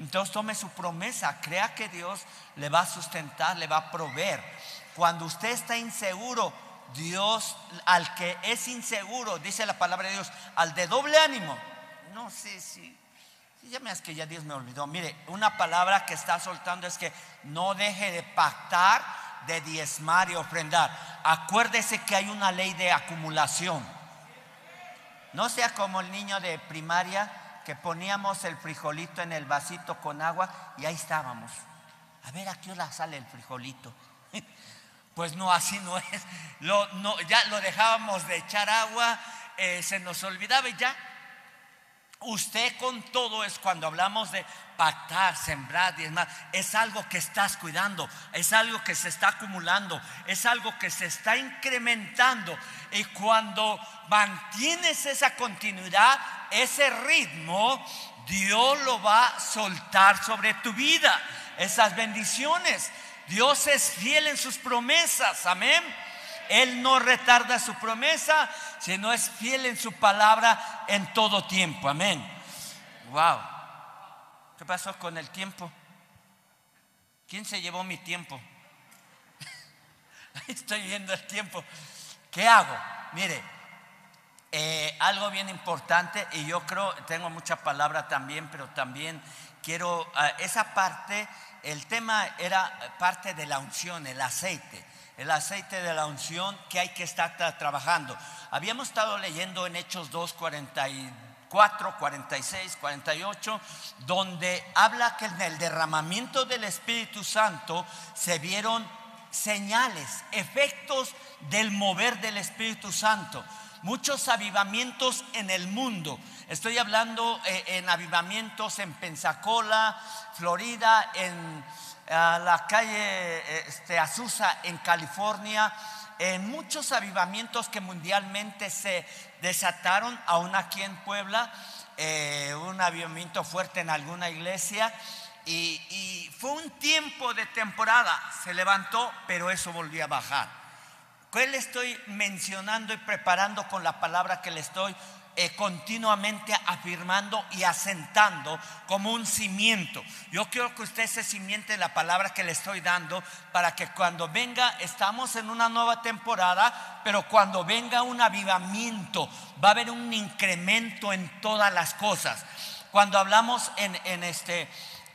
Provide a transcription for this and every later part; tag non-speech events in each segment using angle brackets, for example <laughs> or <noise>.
Entonces tome su promesa, crea que Dios le va a sustentar, le va a proveer. Cuando usted está inseguro, Dios, al que es inseguro, dice la palabra de Dios, al de doble ánimo, no sé si, ya me es que ya Dios me olvidó. Mire, una palabra que está soltando es que no deje de pactar, de diezmar y ofrendar. Acuérdese que hay una ley de acumulación. No sea como el niño de primaria que poníamos el frijolito en el vasito con agua y ahí estábamos. A ver a qué hora sale el frijolito. <laughs> Pues no, así no es. Lo, no, ya lo dejábamos de echar agua, eh, se nos olvidaba y ya. Usted con todo es cuando hablamos de pactar, sembrar, diezmar, es algo que estás cuidando, es algo que se está acumulando, es algo que se está incrementando. Y cuando mantienes esa continuidad, ese ritmo, Dios lo va a soltar sobre tu vida, esas bendiciones. Dios es fiel en sus promesas, amén. Él no retarda su promesa, sino es fiel en su palabra en todo tiempo, amén. Wow. ¿Qué pasó con el tiempo? ¿Quién se llevó mi tiempo? <laughs> Estoy viendo el tiempo. ¿Qué hago? Mire, eh, algo bien importante, y yo creo, tengo mucha palabra también, pero también quiero, uh, esa parte el tema era parte de la unción, el aceite, el aceite de la unción que hay que estar trabajando. Habíamos estado leyendo en Hechos 2, 44, 46, 48, donde habla que en el derramamiento del Espíritu Santo se vieron señales, efectos del mover del Espíritu Santo muchos avivamientos en el mundo. Estoy hablando eh, en avivamientos en Pensacola, Florida, en la calle este, Azusa, en California, en muchos avivamientos que mundialmente se desataron, aún aquí en Puebla, eh, un avivamiento fuerte en alguna iglesia. Y fue un tiempo de temporada, se levantó, pero eso volvió a bajar. ¿Qué le estoy mencionando y preparando con la palabra que le estoy eh, continuamente afirmando y asentando como un cimiento. Yo quiero que usted se cimiente la palabra que le estoy dando para que cuando venga, estamos en una nueva temporada, pero cuando venga un avivamiento, va a haber un incremento en todas las cosas. Cuando hablamos en, en este...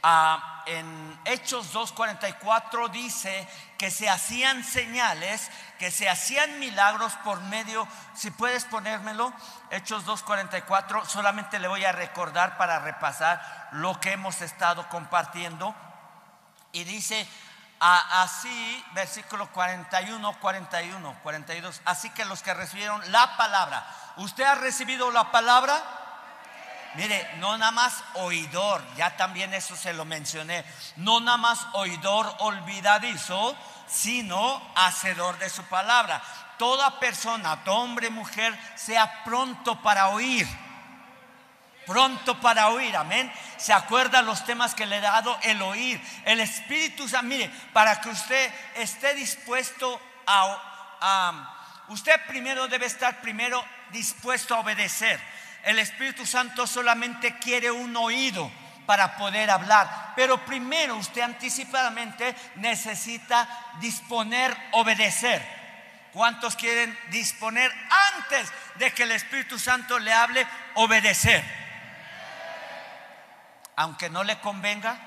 Uh, en Hechos 2.44 dice que se hacían señales, que se hacían milagros por medio, si puedes ponérmelo, Hechos 2.44, solamente le voy a recordar para repasar lo que hemos estado compartiendo. Y dice así, versículo 41, 41, 42, así que los que recibieron la palabra, ¿usted ha recibido la palabra? Mire, no nada más oidor, ya también eso se lo mencioné, no nada más oidor olvidadizo, sino hacedor de su palabra. Toda persona, hombre, mujer, sea pronto para oír. Pronto para oír, amén. Se acuerda los temas que le he dado, el oír, el Espíritu Santo. Mire, para que usted esté dispuesto a, a usted primero debe estar primero dispuesto a obedecer. El Espíritu Santo solamente quiere un oído para poder hablar. Pero primero usted anticipadamente necesita disponer, obedecer. ¿Cuántos quieren disponer antes de que el Espíritu Santo le hable, obedecer? Aunque no le convenga.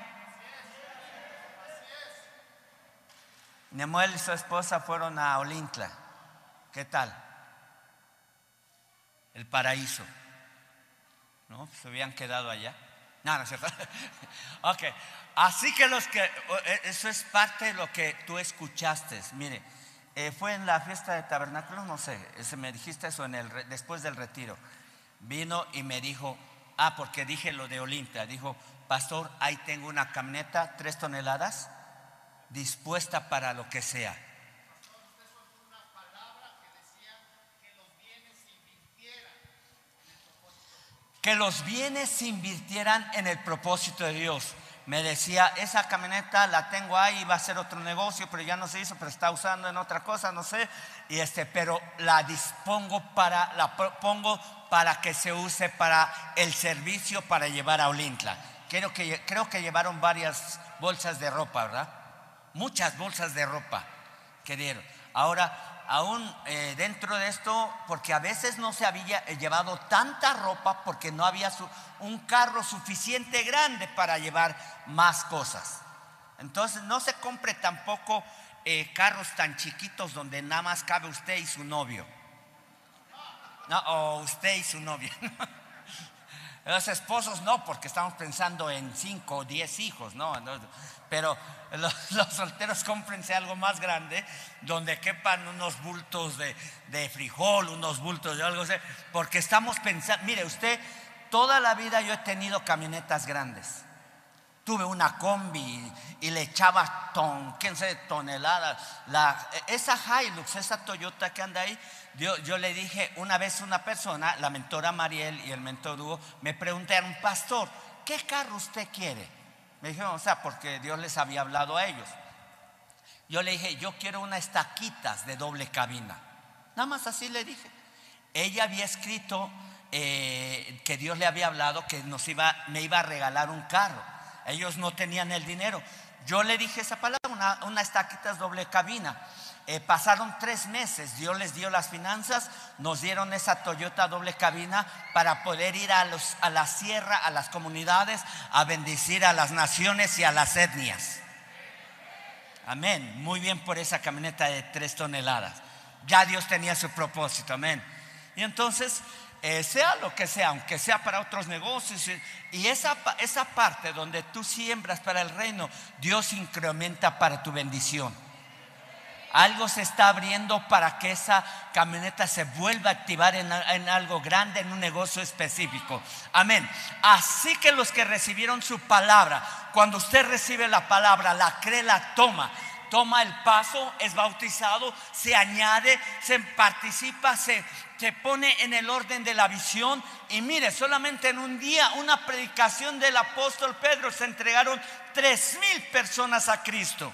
Nemuel y su esposa fueron a Olintla. ¿Qué tal? El paraíso. ¿No? Se habían quedado allá. No, no es cierto. <laughs> ok, así que los que, e, eso es parte de lo que tú escuchaste. Mire, eh, fue en la fiesta de tabernáculos, no sé, ese me dijiste eso en el, después del retiro. Vino y me dijo, ah, porque dije lo de Olimpia, dijo, pastor, ahí tengo una camioneta, tres toneladas, dispuesta para lo que sea. Que los bienes se invirtieran en el propósito de Dios. Me decía, esa camioneta la tengo ahí, va a ser otro negocio, pero ya no se hizo, pero está usando en otra cosa, no sé. Y este, pero la dispongo para, la pongo para que se use para el servicio para llevar a Olintla. creo que, creo que llevaron varias bolsas de ropa, ¿verdad? Muchas bolsas de ropa que dieron. Ahora, aún eh, dentro de esto, porque a veces no se había llevado tanta ropa porque no había un carro suficiente grande para llevar más cosas. Entonces no se compre tampoco eh, carros tan chiquitos donde nada más cabe usted y su novio. No, o usted y su novia. <laughs> Los esposos no, porque estamos pensando en cinco o diez hijos, ¿no? Pero <laughs> los, solteros cómprense algo más grande donde quepan unos bultos de, de frijol, unos bultos de algo así, porque estamos pensando, mire usted, toda la vida yo he tenido camionetas grandes. Tuve una combi y le echaba ton, quién sabe, toneladas. La, esa Hilux, esa Toyota que anda ahí, yo, yo, le dije una vez una persona, la mentora Mariel y el mentor Hugo, me preguntaron, pastor, ¿qué carro usted quiere? Me dijeron, o sea, porque Dios les había hablado a ellos. Yo le dije, yo quiero unas estaquitas de doble cabina. Nada más así le dije. Ella había escrito eh, que Dios le había hablado que nos iba, me iba a regalar un carro. Ellos no tenían el dinero. Yo le dije esa palabra, una, una doble cabina. Eh, pasaron tres meses, Dios les dio las finanzas, nos dieron esa Toyota doble cabina para poder ir a, los, a la sierra, a las comunidades, a bendecir a las naciones y a las etnias. Amén. Muy bien por esa camioneta de tres toneladas. Ya Dios tenía su propósito. Amén. Y entonces eh, sea lo que sea, aunque sea para otros negocios. Y esa, esa parte donde tú siembras para el reino, Dios incrementa para tu bendición. Algo se está abriendo para que esa camioneta se vuelva a activar en, algo grande, en un negocio específico. Amén. Así que los que recibieron su palabra, cuando usted recibe la palabra, la cree, la toma, toma el paso, es bautizado, se añade, se participa, se, se pone en el orden de la visión. Y mire, solamente en un día, una predicación del apóstol Pedro, se entregaron tres mil personas a Cristo.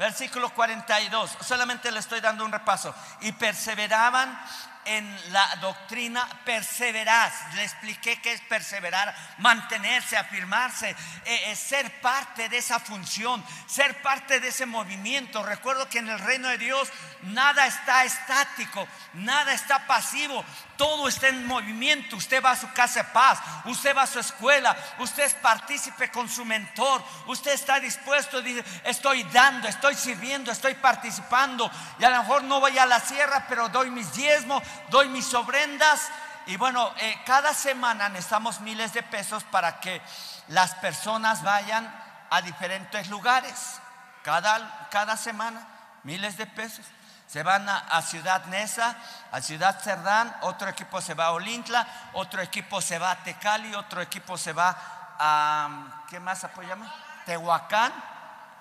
Versículo 42, solamente le estoy dando un repaso. Y perseveraban en la doctrina, perseverar. Le expliqué qué es perseverar, mantenerse, afirmarse, eh, eh, ser parte de esa función, ser parte de ese movimiento. Recuerdo que en el reino de Dios nada está estático, nada está pasivo, todo está en movimiento. Usted va a su casa de paz, usted va a su escuela, usted es partícipe con su mentor, usted está dispuesto, dice, estoy dando, estoy sirviendo, estoy participando. Y a lo mejor no voy a la sierra, pero doy mis diezmos, doy mis ofrendas. Y bueno, eh, cada semana necesitamos miles de pesos para que las personas vayan a diferentes lugares. Cada, cada semana, miles de pesos. Se van a, Ciudad Neza, a Ciudad Cerdán, otro equipo se va a Olintla, otro equipo se va a Tecali, otro equipo se va a, ¿qué más apoyamos? Tehuacán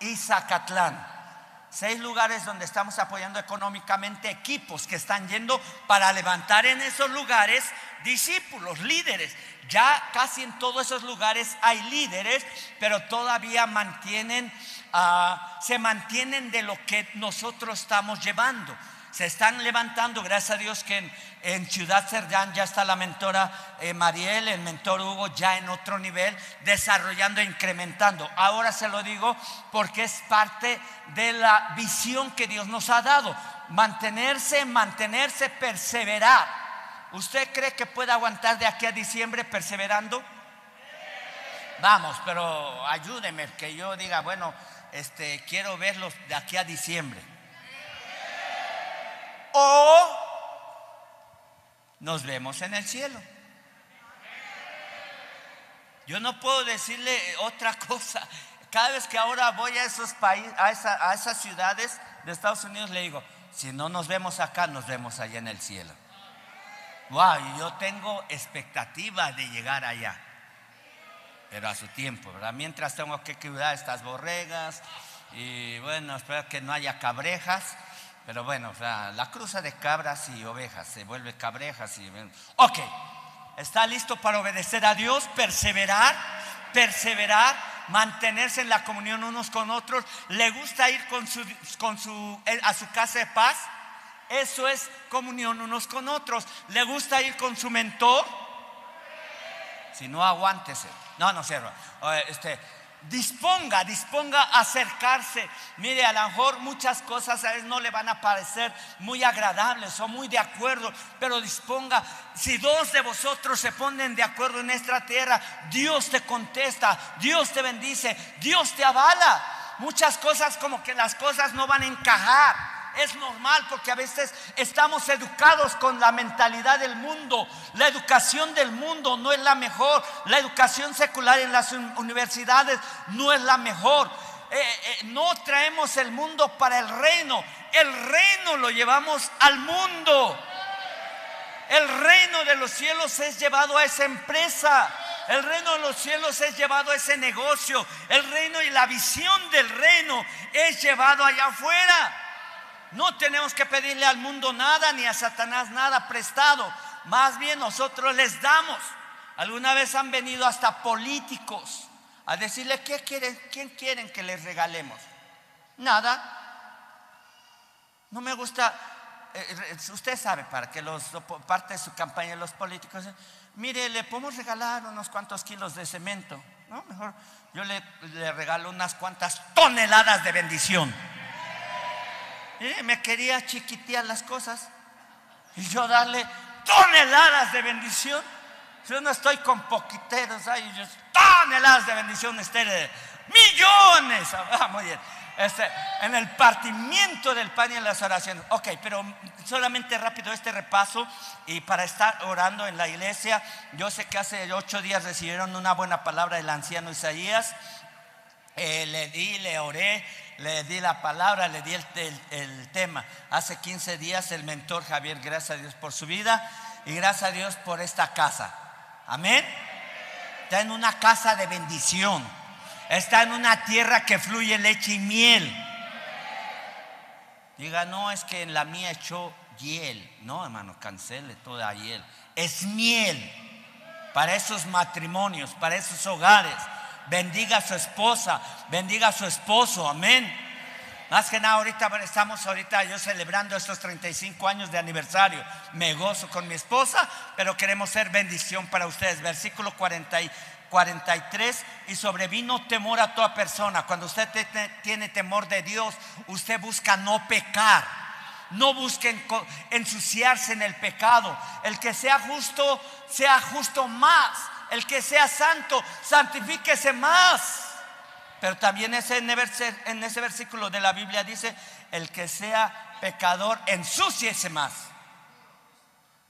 y Zacatlán. Seis lugares donde estamos apoyando económicamente equipos que están yendo para levantar en esos lugares discípulos, líderes. Ya casi en todos esos lugares hay líderes, pero todavía mantienen, ah, se mantienen de lo que nosotros estamos llevando se están levantando, gracias a Dios que en, Ciudad Cerdán ya está la mentora eh, Mariel, el mentor Hugo ya en otro nivel, desarrollando e incrementando. Ahora se lo digo porque es parte de la visión que Dios nos ha dado. Mantenerse, mantenerse, perseverar. ¿Usted cree que puede aguantar de aquí a diciembre perseverando? Vamos, pero ayúdeme que yo diga, bueno, este, quiero verlos de aquí a diciembre o nos vemos en el cielo. Yo no puedo decirle otra <laughs> cosa. Cada vez que ahora voy a esos países, a, esas ciudades de Estados Unidos, le digo, si no nos vemos acá, nos vemos allá en el cielo. Wow, yo tengo expectativa de llegar allá. Pero a su tiempo, ¿verdad? Mientras tengo que cuidar estas borregas y bueno, espero que no haya cabrejas pero bueno, la cruza de cabras y ovejas se vuelve cabrejas y... Ok, ¿está listo para obedecer a Dios? Perseverar, perseverar, mantenerse en la comunión unos con otros. ¿Le gusta ir con su, con su, eh, a su casa de paz? Eso es comunión unos con otros. ¿Le gusta ir con su mentor? Si no, aguántese. No, no cierro. Este, disponga, disponga a acercarse. Mire, a lo mejor muchas cosas a él no le van a parecer muy agradables o muy de acuerdo, pero disponga. Si dos de vosotros se ponen de acuerdo en esta tierra, Dios te contesta, Dios te bendice, Dios te avala. Muchas cosas como que las cosas no van a encajar es normal porque a veces estamos educados con la mentalidad del mundo. La educación del mundo no es la mejor. La educación secular en las universidades no es la mejor. Eh, eh, no traemos el mundo para el reino. El reino lo llevamos al mundo. El reino de los cielos es llevado a esa empresa. El reino de los cielos es llevado a ese negocio. El reino y la visión del reino es llevado allá afuera. No tenemos que pedirle al mundo nada ni a Satanás nada prestado. Más bien nosotros les damos. Alguna vez han venido hasta políticos a decirle, ¿qué quieren? ¿quién quieren que les regalemos? Nada. No me gusta, eh, eh, usted sabe, para que los, parte de su campaña los políticos, mire, le podemos regalar unos cuantos kilos de cemento. No, mejor yo le, le regalo unas cuantas toneladas de bendición. ¿Eh? me quería chiquitear las cosas y yo darle toneladas de bendición. Yo no estoy con poquiteros, hay toneladas de bendición, de millones. Ah, muy bien. Este, en el partimiento del pan y en las oraciones. Ok, pero solamente rápido este repaso y para estar orando en la iglesia, yo sé que hace ocho días recibieron una buena palabra del anciano Isaías. Eh, le di, le oré, le di la palabra, le di el, tema. Hace 15 días el mentor Javier, gracias a Dios por su vida y gracias a Dios por esta casa. Amén. Está en una casa de bendición. Está en una tierra que fluye leche y miel. Diga, no, es que en la mía echó hiel. No, hermano, cancele toda hiel. Es miel para esos matrimonios, para esos hogares bendiga a su esposa, bendiga a su esposo, amén. Más que nada, ahorita estamos ahorita yo celebrando estos 35 años de aniversario. Me gozo con mi esposa, pero queremos ser bendición para ustedes. Versículo 40 y 43, y sobrevino temor a toda persona. Cuando usted tiene temor de Dios, usted busca no pecar. No busque ensuciarse en el pecado. El que sea justo, sea justo más el que sea santo, santifíquese más. Pero también en ese versículo de la Biblia dice, el que sea pecador, ensúciese más.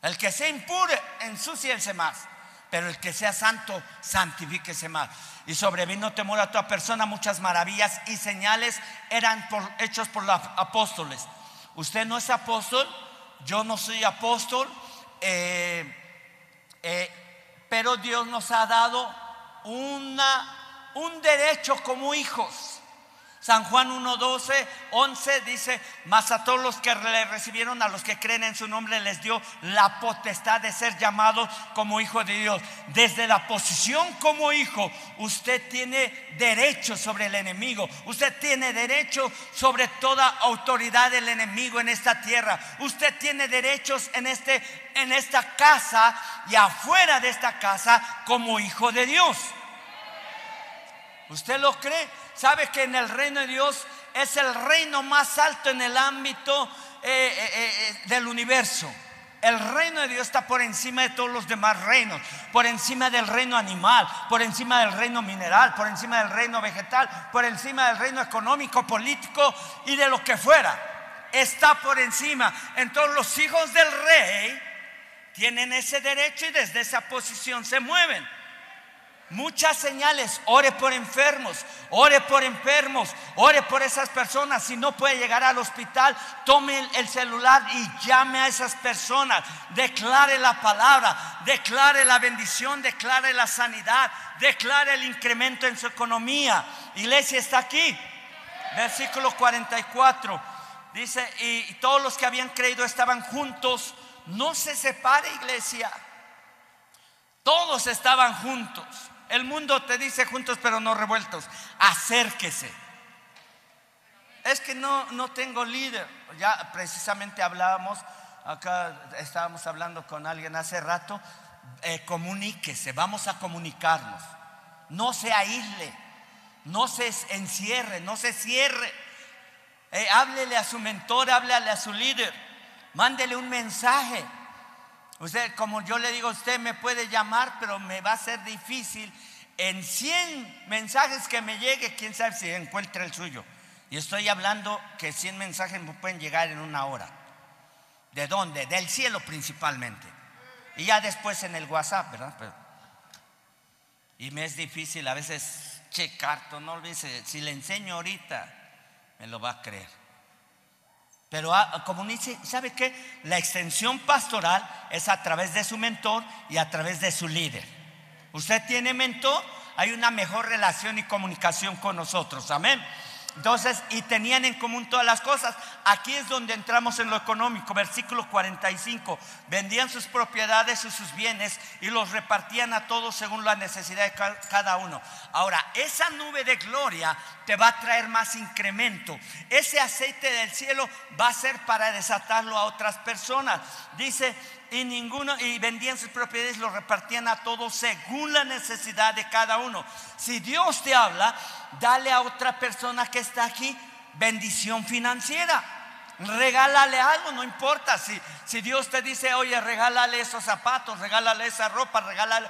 El que sea impure, ensúciese más. Pero el que sea santo, santifíquese más. Y sobrevino temor a toda persona, muchas maravillas y señales eran hechos por los apóstoles. Usted no es apóstol, yo no soy apóstol. Eh, eh, pero Dios nos ha dado una, un derecho como hijos. San Juan 1, 12, 11 dice, mas a todos los que le recibieron, a los que creen en su nombre, les dio la potestad de ser llamados como hijo de Dios. Desde la posición como hijo, usted tiene derecho sobre el enemigo. Usted tiene derecho sobre toda autoridad del enemigo en esta tierra. Usted tiene derechos en, este, en esta casa y afuera de esta casa como hijo de Dios. ¿Usted lo cree? ¿Sabe que en el reino de Dios es el reino más alto en el ámbito eh, eh, eh, del universo? El reino de Dios está por encima de todos los demás reinos, por encima del reino animal, por encima del reino mineral, por encima del reino vegetal, por encima del reino económico, político y de lo que fuera. Está por encima. Entonces los hijos del rey tienen ese derecho y desde esa posición se mueven. Muchas señales, ore por enfermos, ore por enfermos, ore por esas personas. Si no puede llegar al hospital, tome el celular y llame a esas personas. Declare la palabra, declare la bendición, declare la sanidad, declare el incremento en su economía. Iglesia está aquí. Versículo 44 dice, y todos los que habían creído estaban juntos. No se separe, iglesia. Todos estaban juntos. El mundo te dice juntos pero no revueltos. Acérquese. Es que no, no tengo líder. Ya precisamente hablábamos, acá estábamos hablando con alguien hace rato, eh, comuníquese, vamos a comunicarnos. no se aísle, no se encierre, no se cierre. Eh, háblele a su mentor, háblele a su líder, mándele un mensaje. Usted, como yo le digo, usted me puede llamar, pero me va a ser difícil. En 100 mensajes que me llegue, quién sabe si encuentra el suyo. Y estoy hablando que 100 mensajes me pueden llegar en una hora. ¿De dónde? Del cielo principalmente. Y ya después en el WhatsApp, ¿verdad? y me es difícil a veces checar, no olvides, si le enseño ahorita, me lo va a creer. Pero ah, como dice, ¿sabe qué? La extensión pastoral es a través de su mentor y a través de su líder. Usted tiene mentor, hay una mejor relación y comunicación con nosotros. Amén. Entonces, y tenían en común todas las cosas. Aquí es donde entramos en lo económico, versículo 45. Vendían sus propiedades y sus bienes y los repartían a todos según la necesidad de cada uno. Ahora, esa nube de gloria te va a traer más incremento. Ese aceite del cielo va a ser para desatarlo a otras personas. Dice, y ninguno y vendían sus propiedades y lo repartían a todos según la necesidad de cada uno. Si Dios te habla, dale a otra persona que está aquí bendición financiera. Regálale algo, no importa si, si Dios te dice, oye, regálale esos zapatos, regálale esa ropa, regálale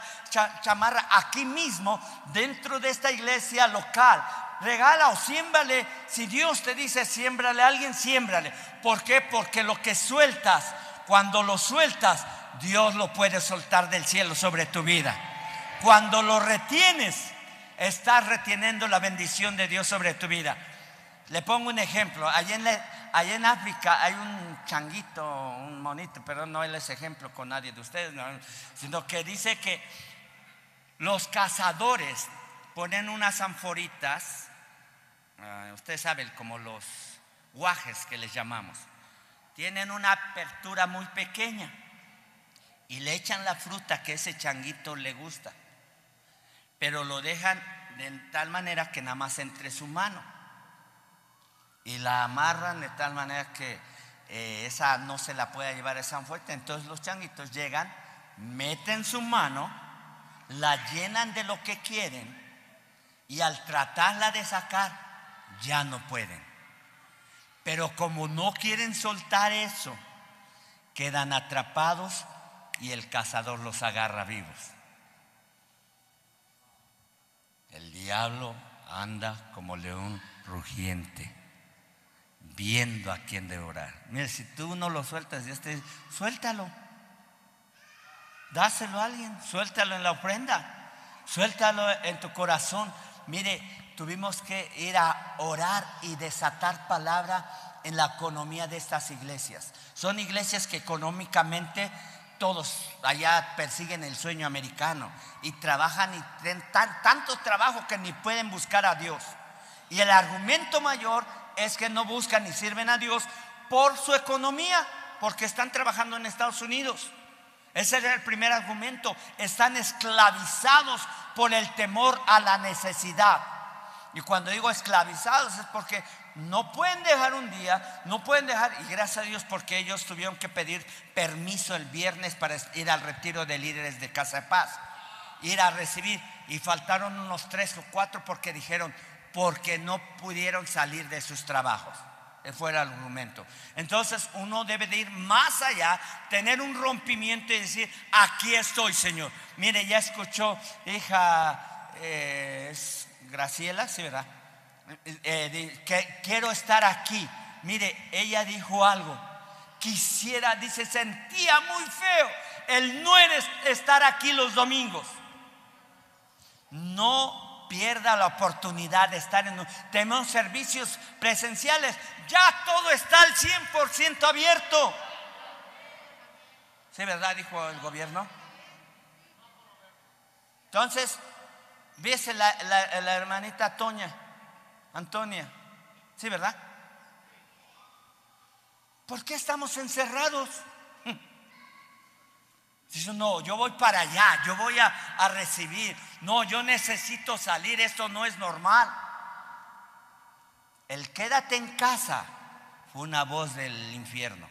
chamarra aquí mismo, dentro de esta iglesia local. Regala o siémbrale. Si Dios te dice, siémbrale a alguien, siémbrale. ¿Por qué? Porque lo que sueltas cuando lo sueltas, Dios lo puede soltar del cielo sobre tu vida. Cuando lo retienes, estás reteniendo la bendición de Dios sobre tu vida. Le pongo un ejemplo. Allá en, en África hay un changuito, un monito, pero no él es ejemplo con nadie de ustedes, sino que dice que los cazadores ponen unas anforitas, uh, ustedes saben, como los guajes que les llamamos tienen una apertura muy pequeña y le echan la fruta que ese changuito le gusta, pero lo dejan de tal manera que nada más entre su mano y la amarran de tal manera que eh, esa no se la pueda llevar esa fuerte. Entonces los changuitos llegan, meten su mano, la llenan de lo que quieren y al tratarla de sacar ya no pueden. Pero como no quieren soltar eso, quedan atrapados y el cazador los agarra vivos. El diablo anda como león rugiente, viendo a quién devorar. Mira, si tú no lo sueltas, Dios te suéltalo. Dáselo a alguien, suéltalo en la ofrenda, suéltalo en tu corazón. Mire, tuvimos que ir a orar y desatar palabra en la economía de estas iglesias. Son iglesias que económicamente todos allá persiguen el sueño americano y trabajan y tienen tanto trabajo que ni pueden buscar a Dios. Y el argumento mayor es que no buscan ni sirven a Dios por su economía, porque están trabajando en Estados Unidos. Ese es el primer argumento. Están esclavizados por el temor a la necesidad. Y cuando digo esclavizados es porque no pueden dejar un día, no pueden dejar, y gracias a Dios porque ellos tuvieron que pedir permiso el viernes para ir al retiro de líderes de Casa de Paz, ir a recibir, y faltaron unos tres o cuatro porque dijeron, porque no pudieron salir de sus trabajos. Fue el argumento. Entonces uno debe de ir más allá, tener un rompimiento y decir, aquí estoy, Señor. Mire, ya escuchó, hija, eh, Graciela, sí, ¿verdad? Eh, eh, quiero estar aquí. Mire, ella dijo algo. Quisiera, dice, sentía muy feo el no estar aquí los domingos. No pierda la oportunidad de estar en tenemos servicios presenciales. Ya todo está al 100% abierto. ¿Sí, verdad? Dijo el gobierno. Entonces, Viese la, la, hermanita Toña, Antonia, ¿sí, verdad? ¿Por qué estamos encerrados? Dice, no, yo voy para allá, yo voy a, a, recibir. No, yo necesito salir, esto no es normal. El quédate en casa fue una voz del infierno.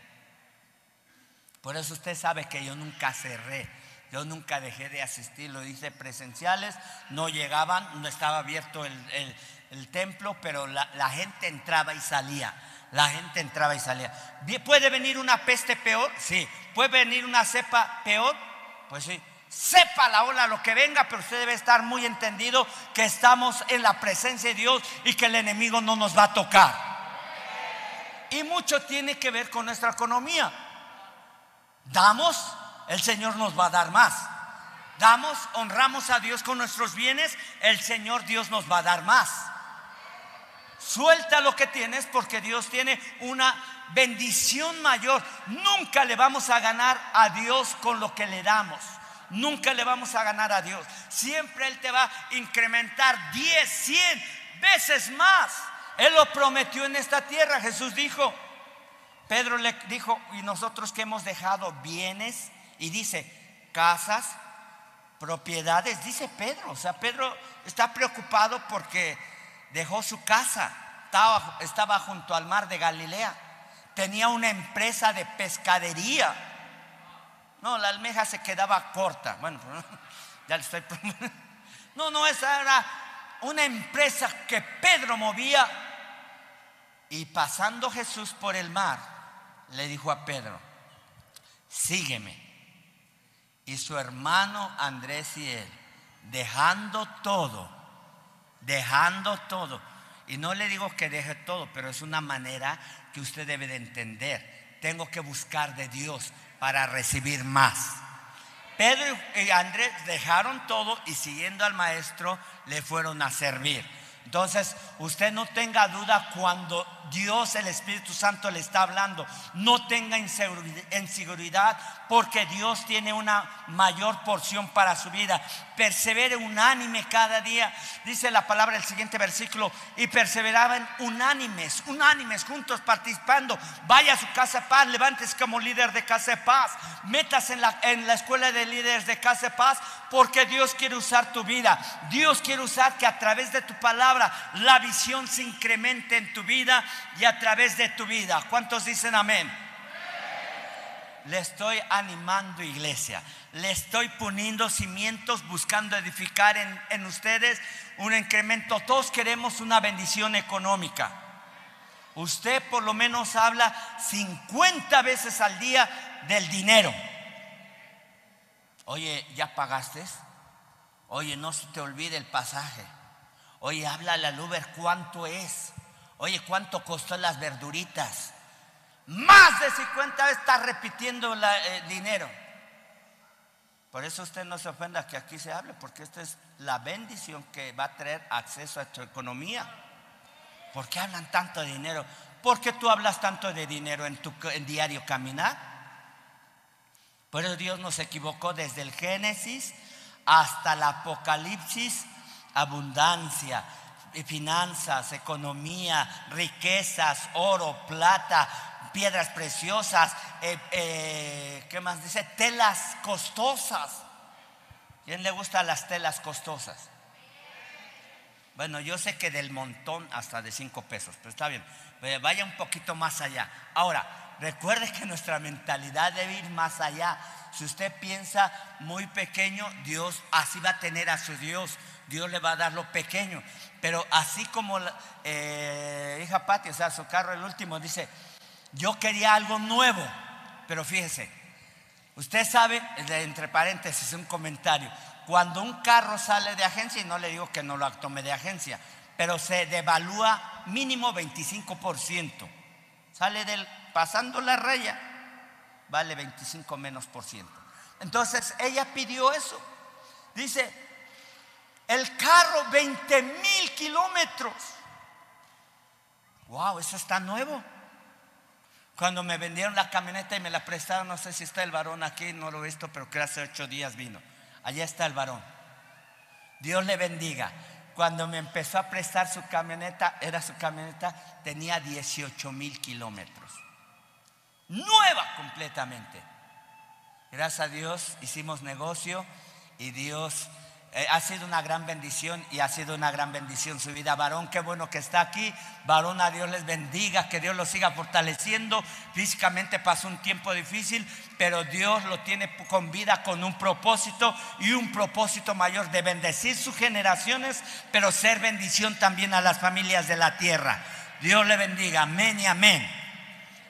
Por eso usted sabe que yo nunca cerré Yo nunca dejé de asistir, lo hice presenciales, no llegaban, no estaba abierto el, templo, pero la, la gente entraba y salía. La gente entraba y salía. ¿Puede venir una peste peor? Sí. ¿Puede venir una cepa peor? Pues sí. Sepa la ola lo que venga, pero usted debe estar muy entendido que estamos en la presencia de Dios y que el enemigo no nos va a tocar. Y mucho tiene que ver con nuestra economía. Damos, el Señor nos va a dar más. Damos, honramos a Dios con nuestros bienes, el Señor Dios nos va a dar más. Suelta lo que tienes porque Dios tiene una bendición mayor. Nunca le vamos a ganar a Dios con lo que le damos. Nunca le vamos a ganar a Dios. Siempre Él te va a incrementar 10, 100 veces más. Él lo prometió en esta tierra. Jesús dijo, Pedro le dijo, y nosotros que hemos dejado bienes, y dice, casas, propiedades, dice Pedro. O sea, Pedro está preocupado porque dejó su casa, estaba, estaba junto al mar de Galilea, tenía una empresa de pescadería. No, la almeja se quedaba corta. Bueno, <laughs> ya le estoy. No, no, esa era una empresa que Pedro movía. Y pasando Jesús por el mar, le dijo a Pedro, sígueme. Y su hermano Andrés y él, dejando todo, dejando todo. Y no le digo que deje todo, pero es una manera que usted debe de entender. Tengo que buscar de Dios para recibir más. Pedro y Andrés dejaron todo y siguiendo al maestro le fueron a servir. Entonces, usted no tenga duda cuando Dios, el Espíritu Santo, le está hablando. No tenga inseguridad porque Dios tiene una mayor porción para su vida. Persevere unánime cada día. Dice la palabra del siguiente versículo. Y perseveraban unánimes, unánimes, juntos participando. Vaya a su casa de paz, levántese como líder de casa de paz. Metas en la, en la escuela de líderes de casa de paz porque Dios quiere usar tu vida. Dios quiere usar que a través de tu palabra la visión se incremente en tu vida y a través de tu vida. ¿Cuántos dicen amén? Le estoy animando iglesia. Le estoy poniendo cimientos buscando edificar en, en ustedes un incremento. Todos queremos una bendición económica. Usted por lo menos habla 50 veces al día del dinero. Oye, ¿ya pagaste? Oye, no se te olvide el pasaje. Oye, háblale al Uber cuánto es. Oye, ¿cuánto costó las verduritas? Más de 50 veces está repitiendo el eh, dinero. Por eso usted no se ofenda que aquí se hable, porque esta es la bendición que va a traer acceso a tu economía. ¿Por qué hablan tanto de dinero? ¿Por qué tú hablas tanto de dinero en tu diario caminar? Por eso Dios nos equivocó desde el Génesis hasta el Apocalipsis, abundancia, finanzas, economía, riquezas, oro, plata, piedras preciosas, eh, eh, ¿qué más dice? Telas costosas. ¿Quién le gusta las telas costosas? Bueno, yo sé que del montón hasta de cinco pesos, pero está bien. Vaya un poquito más allá. Ahora, Recuerde que nuestra mentalidad debe ir más allá. Si usted piensa muy pequeño, Dios así va a tener a su Dios. Dios le va a dar lo pequeño. Pero así como eh, hija Pati, o sea, su carro el último, dice, yo quería algo nuevo. Pero fíjese, usted sabe, entre paréntesis, un comentario. Cuando un carro sale de agencia, y no le digo que no lo tome de agencia, pero se devalúa mínimo 25%. Sale del pasando la raya, vale 25 menos por ciento. Entonces ella pidió eso. Dice, el carro 20 mil kilómetros. Wow, eso está nuevo. Cuando me vendieron la camioneta y me la prestaron, no sé si está el varón aquí, no lo he visto, pero que hace ocho días vino. Allá está el varón. Dios le bendiga. Cuando me empezó a prestar su camioneta, era su camioneta, tenía 18 mil kilómetros nueva completamente. Gracias a Dios hicimos negocio y Dios Eh, ha sido una gran bendición y ha sido una gran bendición su vida. Varón, qué bueno que está aquí. Varón, a Dios les bendiga, que Dios lo siga fortaleciendo. Físicamente pasó un tiempo difícil, pero Dios lo tiene con vida con un propósito y un propósito mayor de bendecir sus generaciones, pero ser bendición también a las familias de la tierra. Dios le bendiga, amén y amén.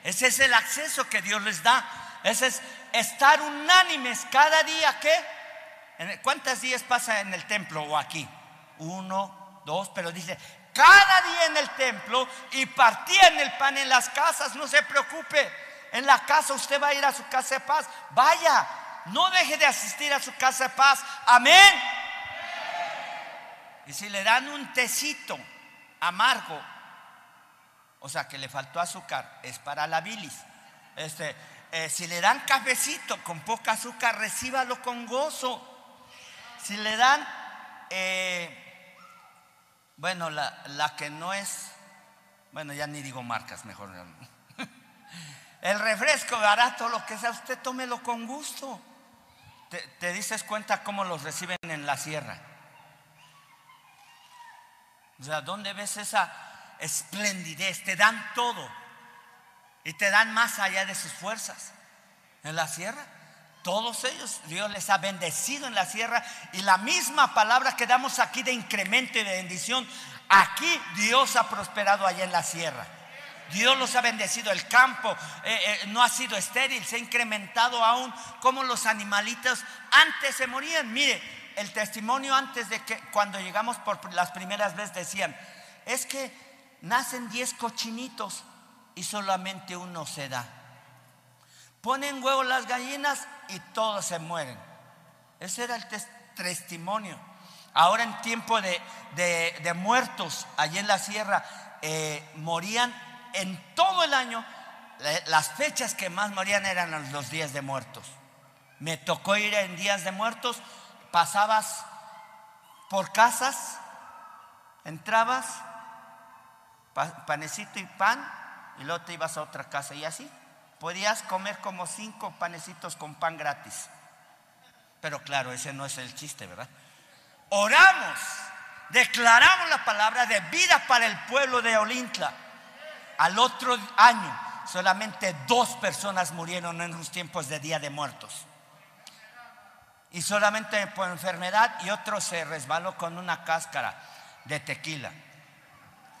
Ese es el acceso que Dios les da. Ese es estar unánimes cada día que ¿Cuántos días pasa en el templo o aquí? Uno, dos, pero dice, cada día en el templo y partían el pan en las casas, no se preocupe. En la casa usted va a ir a su casa de paz. Vaya, no deje de asistir a su casa de paz. Amén. Y si le dan un tecito amargo, o sea que le faltó azúcar, es para la bilis. Este, eh, si le dan cafecito con poca azúcar, recíbalo con gozo. Si le dan, eh, bueno, la, que no es, bueno, ya ni digo marcas, mejor. <laughs> El refresco barato, lo que sea, usted tómelo con gusto. Te, te dices cuenta cómo los reciben en la sierra. O sea, ¿dónde ves esa esplendidez? Te dan todo y te dan más allá de sus fuerzas. En la sierra. Todos ellos, Dios les ha bendecido en la sierra y la misma palabra que damos aquí de incremento y de bendición, aquí Dios ha prosperado allá en la sierra. Dios los ha bendecido, el campo eh, eh, no ha sido estéril, se ha incrementado aún como los animalitos antes se morían. Mire, el testimonio antes de que cuando llegamos por las primeras veces decían, es que nacen 10 cochinitos y solamente uno se da. Ponen huevos las gallinas y todos se mueren. Ese era el testimonio. Ahora en tiempo de, muertos, allí en la sierra, eh, morían en todo el año. Las fechas que más morían eran los días de muertos. Me tocó ir en días de muertos, pasabas por casas, entrabas, panecito y pan, y luego te ibas a otra casa y así podías comer como cinco panecitos con pan gratis. Pero claro, ese no es el chiste, ¿verdad? Oramos, declaramos la palabra de vida para el pueblo de Olintla. Al otro año, solamente dos personas murieron en los tiempos de Día de Muertos. Y solamente por enfermedad y otro se resbaló con una cáscara de tequila.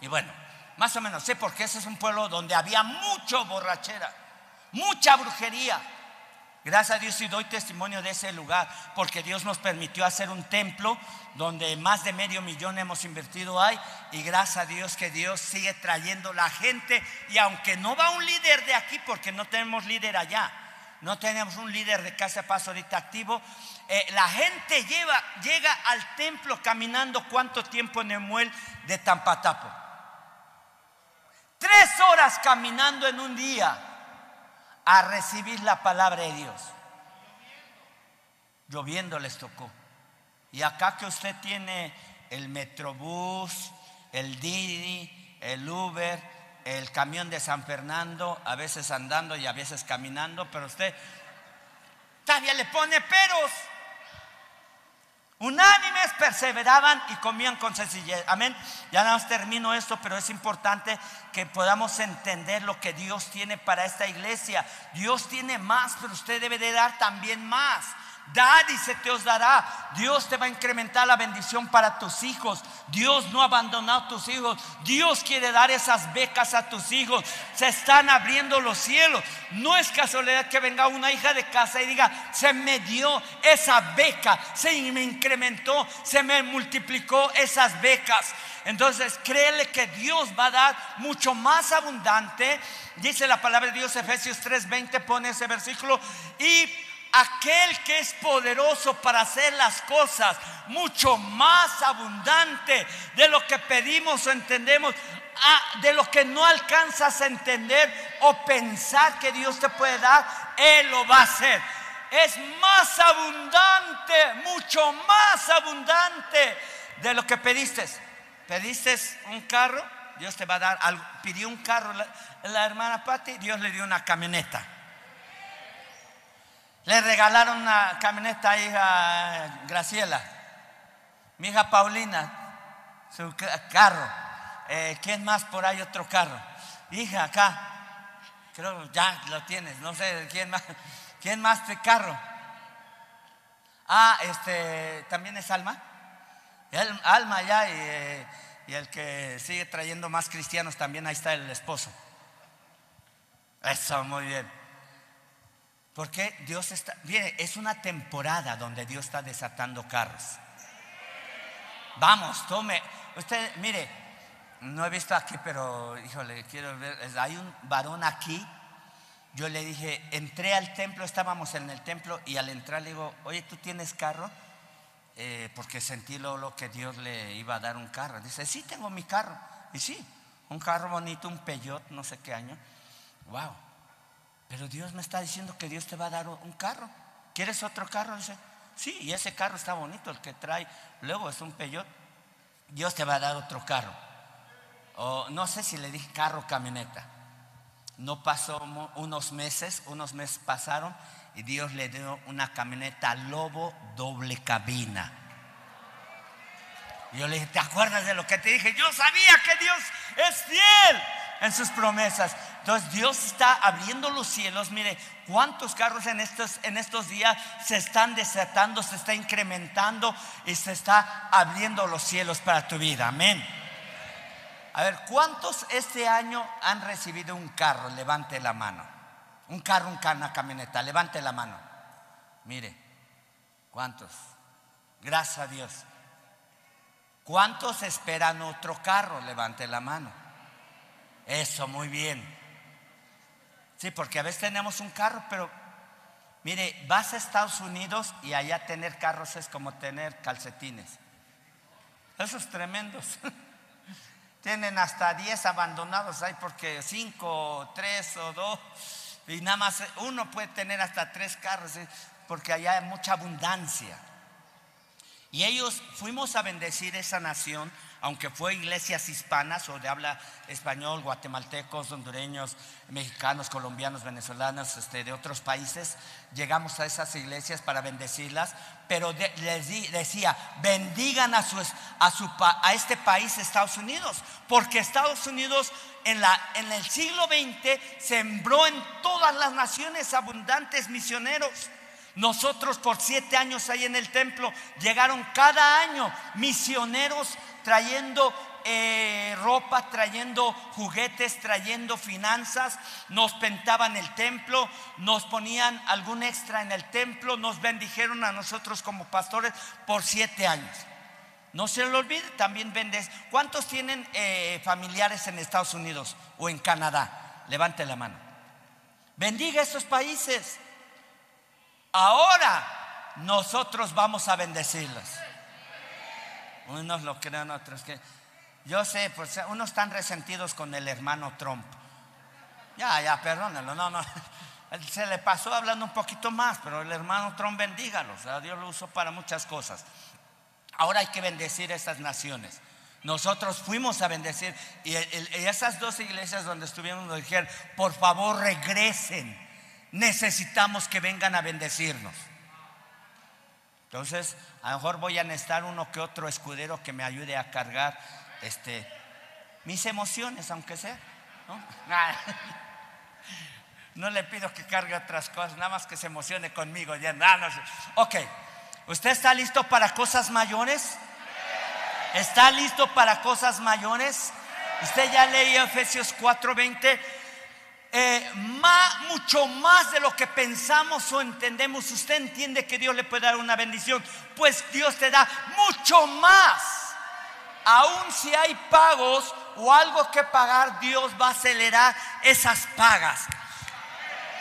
Y bueno, más o menos sé porque ese es un pueblo donde había mucho borrachera mucha brujería. Gracias a Dios y doy testimonio de ese lugar, porque Dios nos permitió hacer un templo donde más de medio millón hemos invertido ahí, y gracias a Dios que Dios sigue trayendo la gente, y aunque no va un líder de aquí, porque no tenemos líder allá, no tenemos un líder de Casa Paso ahorita activo, eh, la gente lleva, llega al templo caminando cuánto tiempo en Emuel de Tampatapo. Tres horas caminando en un día a recibir la palabra de Dios. Lloviendo les tocó. Y acá que usted tiene el Metrobús, el Didi, el Uber, el camión de San Fernando, a veces andando y a veces caminando, pero usted todavía le pone peros. Unánimes perseveraban y comían con sencillez. Amén. Ya nada más termino esto, pero es importante que podamos entender lo que Dios tiene para esta iglesia. Dios tiene más, pero usted debe de dar también más. Dad y se te os dará. Dios te va a incrementar la bendición para tus hijos. Dios no ha abandonado a tus hijos. Dios quiere dar esas becas a tus hijos. Se están abriendo los cielos. No es casualidad que venga una hija de casa y diga, se me dio esa beca, se me incrementó, se me multiplicó esas becas. Entonces, créele que Dios va a dar mucho más abundante. Dice la palabra de Dios, Efesios 3:20, pone ese versículo. Y aquel que es poderoso para hacer las cosas mucho más abundante de lo que pedimos o entendemos, de lo que no alcanzas a entender o pensar que Dios te puede dar, Él lo va a hacer. Es más abundante, mucho más abundante de lo que pediste. Pediste un carro, Dios te va a dar, pidió un carro la, la hermana Patti, Dios le dio una camioneta. Le regalaron una camioneta a hija Graciela. Mi hija Paulina, su carro. Eh, ¿Quién más por ahí otro carro? Hija, acá. Creo ya lo tienes. No sé quién más. <laughs> ¿Quién más de carro? Ah, este, también es Alma. El, Alma ya y, y el que sigue trayendo más cristianos también ahí está el esposo. Eso, muy bien. Porque Dios está, mire, es una temporada donde Dios está desatando carros. Vamos, tome. Usted, mire, no he visto aquí, pero híjole, quiero ver. Hay un varón aquí. Yo le dije, entré al templo, estábamos en el templo y al entrar le digo, oye, ¿tú tienes carro? Eh, porque sentí lo, que Dios le iba a dar un carro. Dice, sí, tengo mi carro. Y sí, un carro bonito, un Peugeot, no sé qué año. Wow. Pero Dios me está diciendo que Dios te va a dar un carro. ¿Quieres otro carro? Dice, sí, y ese carro está bonito, el que trae. Luego es un Peugeot. Dios te va a dar otro carro. O no sé si le dije carro o camioneta. No pasó unos meses, unos meses pasaron y Dios le dio una camioneta Lobo doble cabina. Y yo le dije, ¿te acuerdas de lo que te dije? Yo sabía que Dios es fiel en sus promesas. Entonces Dios está abriendo los cielos. Mire, cuántos carros en estos, en estos días se están desatando, se está incrementando y se está abriendo los cielos para tu vida. Amén. A ver, ¿cuántos este año han recibido un carro? Levante la mano. Un carro, una camioneta. Levante la mano. Mire, ¿cuántos? Gracias a Dios. ¿Cuántos esperan otro carro? Levante la mano. Eso, muy bien. Sí, porque a veces tenemos un carro, pero mire, vas a Estados Unidos y allá tener carros es como tener calcetines. Esos tremendos. <laughs> Tienen hasta 10 abandonados ahí porque 5, 3 o 2. Y nada más uno puede tener hasta 3 carros porque allá hay mucha abundancia. Y ellos fuimos a bendecir esa nación aunque fue iglesias hispanas o de habla español, guatemaltecos, hondureños, mexicanos, colombianos, venezolanos, este, de otros países, llegamos a esas iglesias para bendecirlas, pero les decía, bendigan a, su, a, su, a este país, Estados Unidos, porque Estados Unidos en, la, en el siglo XX sembró en todas las naciones abundantes misioneros. Nosotros por siete años ahí en el templo llegaron cada año misioneros trayendo eh, ropa, trayendo juguetes, trayendo finanzas, nos pentaban el templo, nos ponían algún extra en el templo, nos bendijeron a nosotros como pastores por siete años. No se lo olvide, también vendes. ¿Cuántos tienen eh, familiares en Estados Unidos o en Canadá? Levante la mano. Bendiga estos países. Ahora nosotros vamos a bendecirlos. Unos lo creen, otros que. Yo sé, pues unos están resentidos con el hermano Trump. Ya, ya, perdónenlo, no, no. <laughs> Se le pasó hablando un poquito más, pero el hermano Trump bendígalo. O Dios lo usó para muchas cosas. Ahora hay que bendecir a esas naciones. Nosotros fuimos a bendecir y, esas dos iglesias donde estuvimos nos dijeron, por favor regresen, necesitamos que vengan a bendecirnos. Entonces, a lo mejor voy a necesitar uno que otro escudero que me ayude a cargar este, mis emociones, aunque sea. ¿no? <laughs> le pido que cargue otras cosas, nada más que se emocione conmigo. Ya, no, ok, ¿usted está listo para cosas mayores? ¿Está listo para cosas mayores? Usted ya leía Efesios 4:20 eh, mucho más de lo que pensamos o entendemos. Usted entiende que Dios le puede dar una bendición, pues Dios te da mucho más. Aun si hay pagos o algo que pagar, Dios va a acelerar esas pagas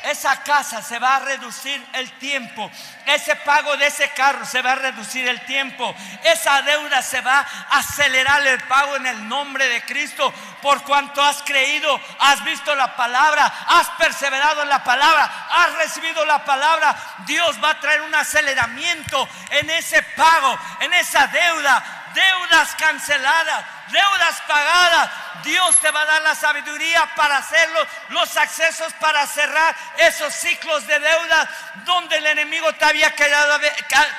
esa casa se va a reducir el tiempo. Ese pago de ese carro se va a reducir el tiempo. Esa deuda se va a acelerar el pago en el nombre de Cristo. Por cuanto has creído, has visto la palabra, has perseverado en la palabra, has recibido la palabra. Dios va a traer un aceleramiento en ese pago, en esa deuda deudas canceladas, deudas pagadas. Dios te va a dar la sabiduría para hacerlo, los accesos para cerrar esos ciclos de deuda donde el enemigo te había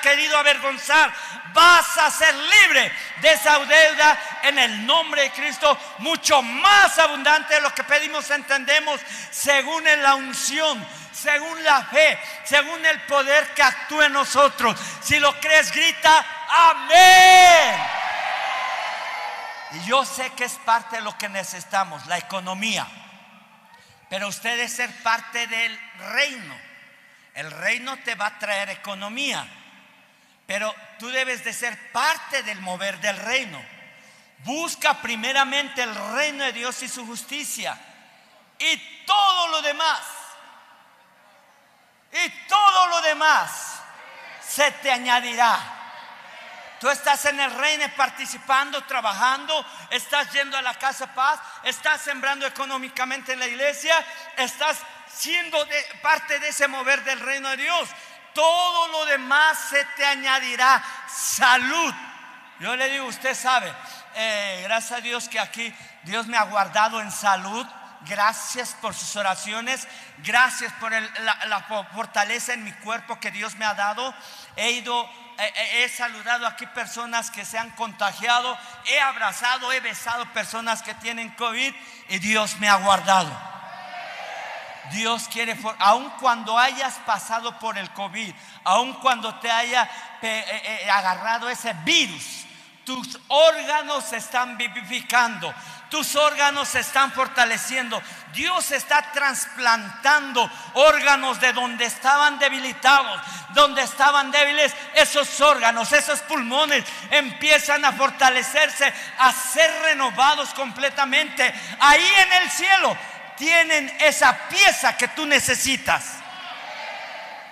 querido avergonzar. Vas a ser libre de esa deuda en el nombre de Cristo, mucho más abundante de lo que pedimos, entendemos, según en la unción según la fe, según el poder que actúa en nosotros. Si lo crees, grita, amén. Y yo sé que es parte de lo que necesitamos, la economía. Pero usted debe ser parte del reino. El reino te va a traer economía. Pero tú debes de ser parte del mover del reino. Busca primeramente el reino de Dios y su justicia. Y todo lo demás y todo lo demás se te añadirá. Tú estás en el reino participando, trabajando, estás yendo a la casa paz, estás sembrando económicamente en la iglesia, estás siendo parte de ese mover del reino de Dios. Todo lo demás se te añadirá. Salud. Yo le digo, usted sabe, eh, gracias a Dios que aquí Dios me ha guardado en salud Gracias por sus oraciones. Gracias por la, fortaleza en mi cuerpo que Dios me ha dado. He ido, he, saludado aquí personas que se han contagiado. He abrazado, he besado personas que tienen COVID y Dios me ha guardado. Dios quiere, aun cuando hayas pasado por el COVID, aun cuando te haya eh, eh, agarrado ese virus, tus órganos se están vivificando, tus órganos se están fortaleciendo. Dios está trasplantando órganos de donde estaban debilitados, donde estaban débiles. Esos órganos, esos pulmones empiezan a fortalecerse, a ser renovados completamente. Ahí en el cielo tienen esa pieza que tú necesitas.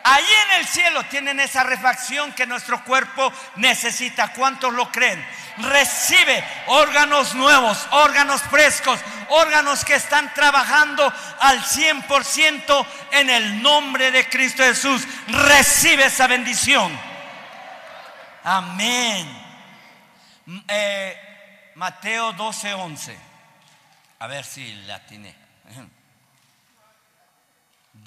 Allí en el cielo tienen esa refacción que nuestro cuerpo necesita. ¿Cuántos lo creen? Recibe órganos nuevos, órganos frescos, órganos que están trabajando al 100% en el nombre de Cristo Jesús. Recibe esa bendición. Amén. Eh, Mateo 12, 11. A ver si la tiene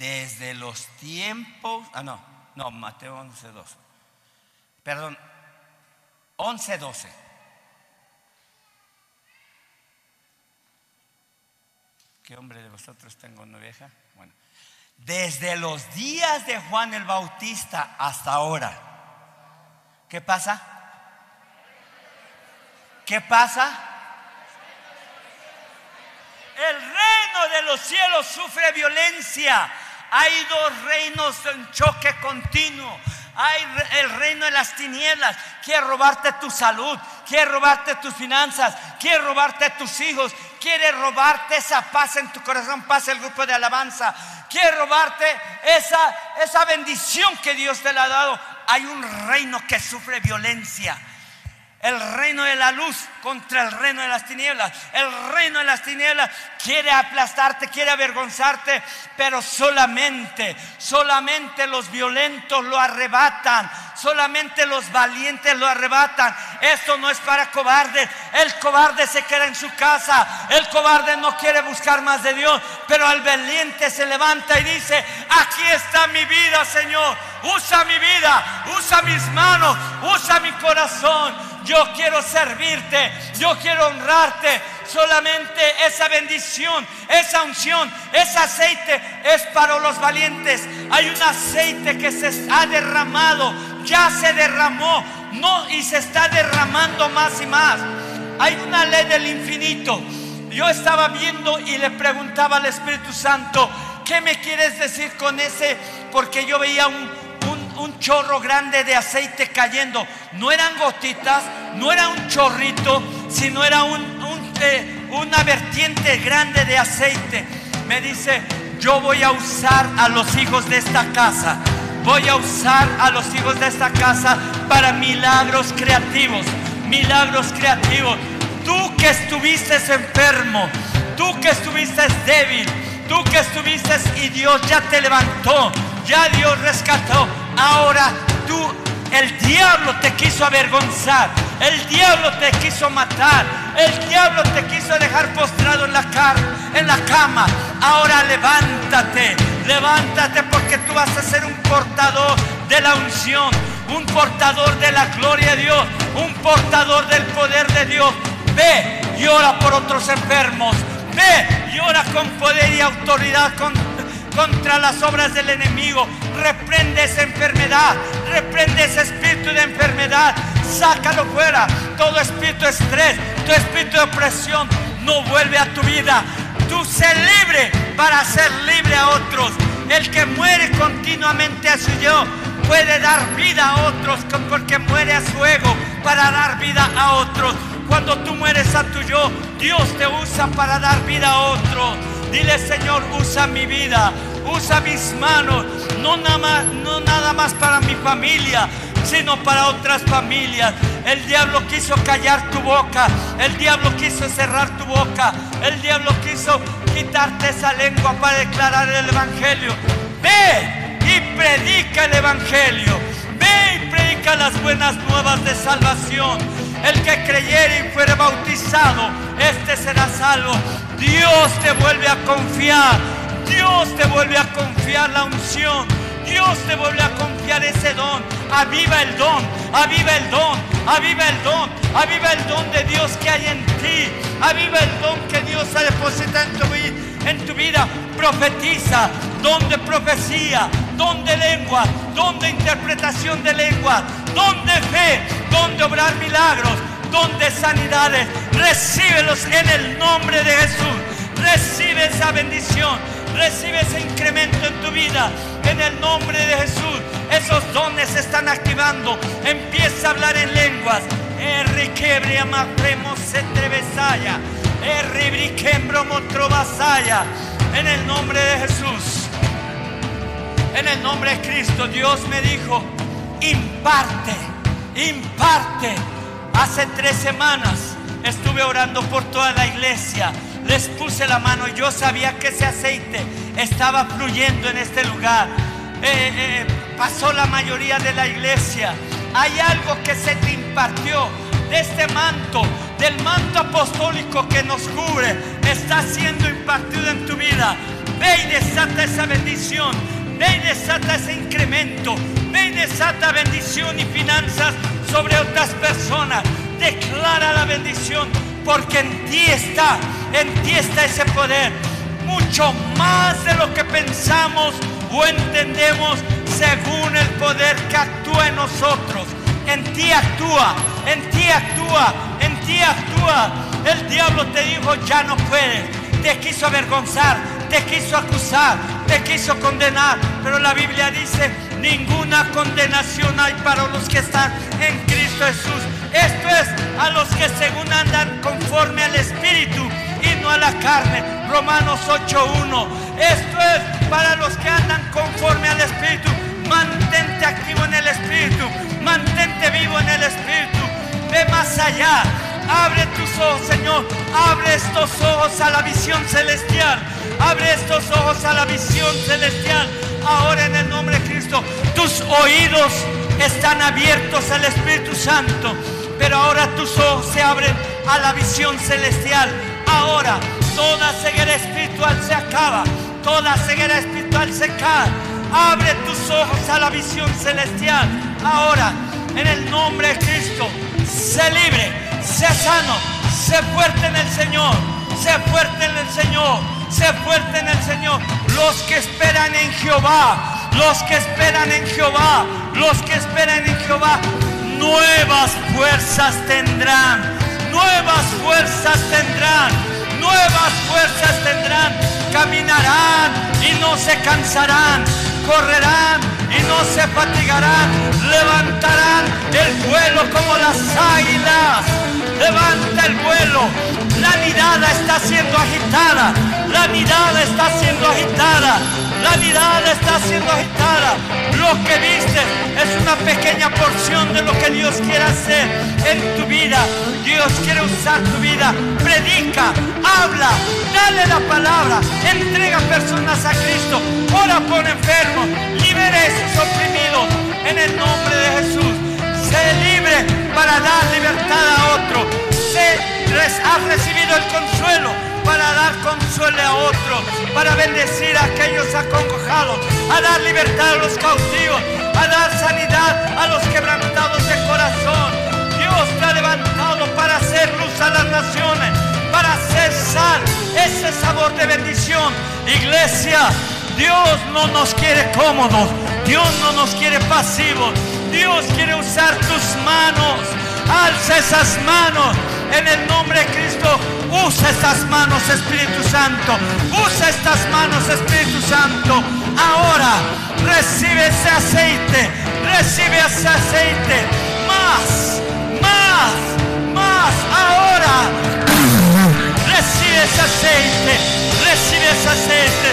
desde los tiempos, ah no, no, Mateo 11, 12. Perdón, 11, 12. ¿Qué hombre de vosotros tengo una vieja? Bueno, desde los días de Juan el Bautista hasta ahora. ¿Qué pasa? ¿Qué pasa? El reino de los cielos sufre violencia hay dos reinos en choque continuo. Hay el reino de las tinieblas. Quiere robarte tu salud, quiere robarte tus finanzas, quiere robarte tus hijos, quiere robarte esa paz en tu corazón. Pasa el grupo de alabanza. Quiere robarte esa, esa bendición que Dios te ha dado. Hay un reino que sufre violencia el reino de la luz contra el reino de las tinieblas. El reino de las tinieblas quiere aplastarte, quiere avergonzarte, pero solamente, solamente los violentos lo arrebatan, solamente los valientes lo arrebatan. Esto no es para cobardes. El cobarde se queda en su casa, el cobarde no quiere buscar más de Dios, pero el valiente se levanta y dice, aquí está mi vida, Señor. Usa mi vida, usa mis manos, usa mi corazón yo quiero servirte, yo quiero honrarte. Solamente esa bendición, esa unción, ese aceite es para los valientes. Hay un aceite que se ha derramado, ya se derramó, no y se está derramando más y más. Hay una ley del infinito. Yo estaba viendo y le preguntaba al Espíritu Santo, ¿qué me quieres decir con ese? Porque yo veía un un chorro grande de aceite cayendo. No eran gotitas, no era un chorrito, sino era un, eh, una vertiente grande de aceite. Me dice, yo voy a usar a los hijos de esta casa. Voy a usar a los hijos de esta casa para milagros creativos. Milagros creativos. Tú que estuviste enfermo, tú que estuviste débil, tú que estuviste y Dios ya te levantó, ya Dios rescató. Ahora tú El diablo te quiso avergonzar. El diablo te quiso matar. El diablo te quiso dejar postrado en la, en la cama. Ahora levántate. Levántate porque tú vas a ser un portador de la unción. Un portador de la gloria de Dios. Un portador del poder de Dios. Ve y ora por otros enfermos. Ve y ora con poder y autoridad contra las obras del enemigo. Reprende esa enfermedad. Reprende ese espíritu de enfermedad. Sácalo fuera. Todo espíritu de estrés, todo espíritu de opresión no vuelve a tu vida. Tú sé libre para ser libre a otros. El que muere continuamente a su yo puede dar vida a otros porque muere a su ego para dar vida a otros. Cuando tú mueres a tu yo, Dios te usa para dar vida a otros. Dile, Señor, usa mi vida, usa mis manos, no nada más, no nada más para mi familia, sino para otras familias. El diablo quiso callar tu boca, el diablo quiso cerrar tu boca, el diablo quiso quitarte esa lengua para declarar el Evangelio. Ve y predica el Evangelio. Ve y predica las buenas nuevas de salvación. El que creyere y fuere bautizado, este será salvo. Dios te vuelve a confiar. Dios te vuelve a confiar la unción. Dios te vuelve a confiar ese don. Aviva el don, aviva el don, aviva el don, aviva el don de Dios que hay en ti. Aviva el don que Dios ha depositado en tu, en tu vida. Profetiza, don de profecía, don de lengua, don de interpretación de lengua, don de fe, don de obrar milagros, don de sanidades. Recíbelos en el nombre de Jesús. Recibe esa bendición. Recibe ese incremento en tu vida. En el nombre de Jesús. Esos dones se están activando. Empieza a hablar en lenguas. En el nombre de Jesús. En el nombre de Cristo, Dios me dijo, imparte, imparte. Hace tres semanas estuve orando por toda la iglesia. Les puse la mano y yo sabía que ese aceite estaba fluyendo en este lugar. Eh, eh, pasó la mayoría de la iglesia. Hay algo que se te impartió de este manto, del manto apostólico que nos cubre, está siendo impartido en tu vida. Ve y desata esa bendición. Ve y desata ese incremento. Ve y desata bendición y finanzas sobre otras personas. Declara la bendición porque en ti está, en ti está ese poder. Mucho más de lo que pensamos o entendemos según el poder que actúa en nosotros. En ti actúa, en ti actúa, en ti actúa. El diablo te dijo, ya no puedes. Te quiso avergonzar, te quiso acusar, te quiso condenar. Pero la Biblia dice, ninguna condenación hay para los que están en Cristo Jesús. Esto es a los que según andan conforme al Espíritu y no a la carne. Romanos 8.1. Esto es para los que andan conforme al Espíritu. Mantente activo en el Espíritu. Mantente vivo en el Espíritu. Ve más allá. Abre tus ojos, Señor. Abre estos ojos a la visión celestial. Abre estos ojos a la visión celestial. Ahora en el nombre de Cristo. Tus oídos están abiertos al Espíritu Santo. Pero ahora tus ojos se abren a la visión celestial. Ahora toda ceguera espiritual se acaba. Toda ceguera espiritual se cae. Abre tus ojos a la visión celestial. Ahora, en el nombre de Cristo, sé libre, sé sano, sé fuerte en el Señor, sé fuerte en el Señor, sé fuerte en el Señor. Los que esperan en Jehová, los que esperan en Jehová, los que esperan en Jehová, nuevas fuerzas tendrán, nuevas fuerzas tendrán, nuevas fuerzas tendrán, caminarán y no se cansarán correrán y no se fatigarán, levantarán el vuelo como las águilas. Levanta el vuelo. La mirada está siendo agitada. La mirada está siendo agitada. La mirada está siendo agitada. Lo que viste es una pequeña porción de lo que Dios quiere hacer en tu vida. Dios quiere usar tu vida. Predica, habla, dale la palabra, entrega personas a Cristo. Ora por enfermos, libere a esos oprimidos, en el nombre de Jesús. Sé libre para dar libertad a otro. Sé, has recibido el consuelo para dar consuelo a otro, para bendecir a aquellos acongojados, a dar libertad a los cautivos, a dar sanidad a los quebrantados de corazón. Dios te ha levantado para hacer luz a las naciones, para hacer sal, ese sabor de bendición. Iglesia, Dios no nos quiere cómodos, Dios no nos quiere pasivos, Dios quiere usar tus manos. Alza esas manos en el nombre de Cristo. Usa estas manos, Espíritu Santo. Usa estas manos, Espíritu Santo. Ahora recibe ese aceite. Recibe ese aceite. Más, más, más. Ahora recibe ese aceite. Recibe ese aceite.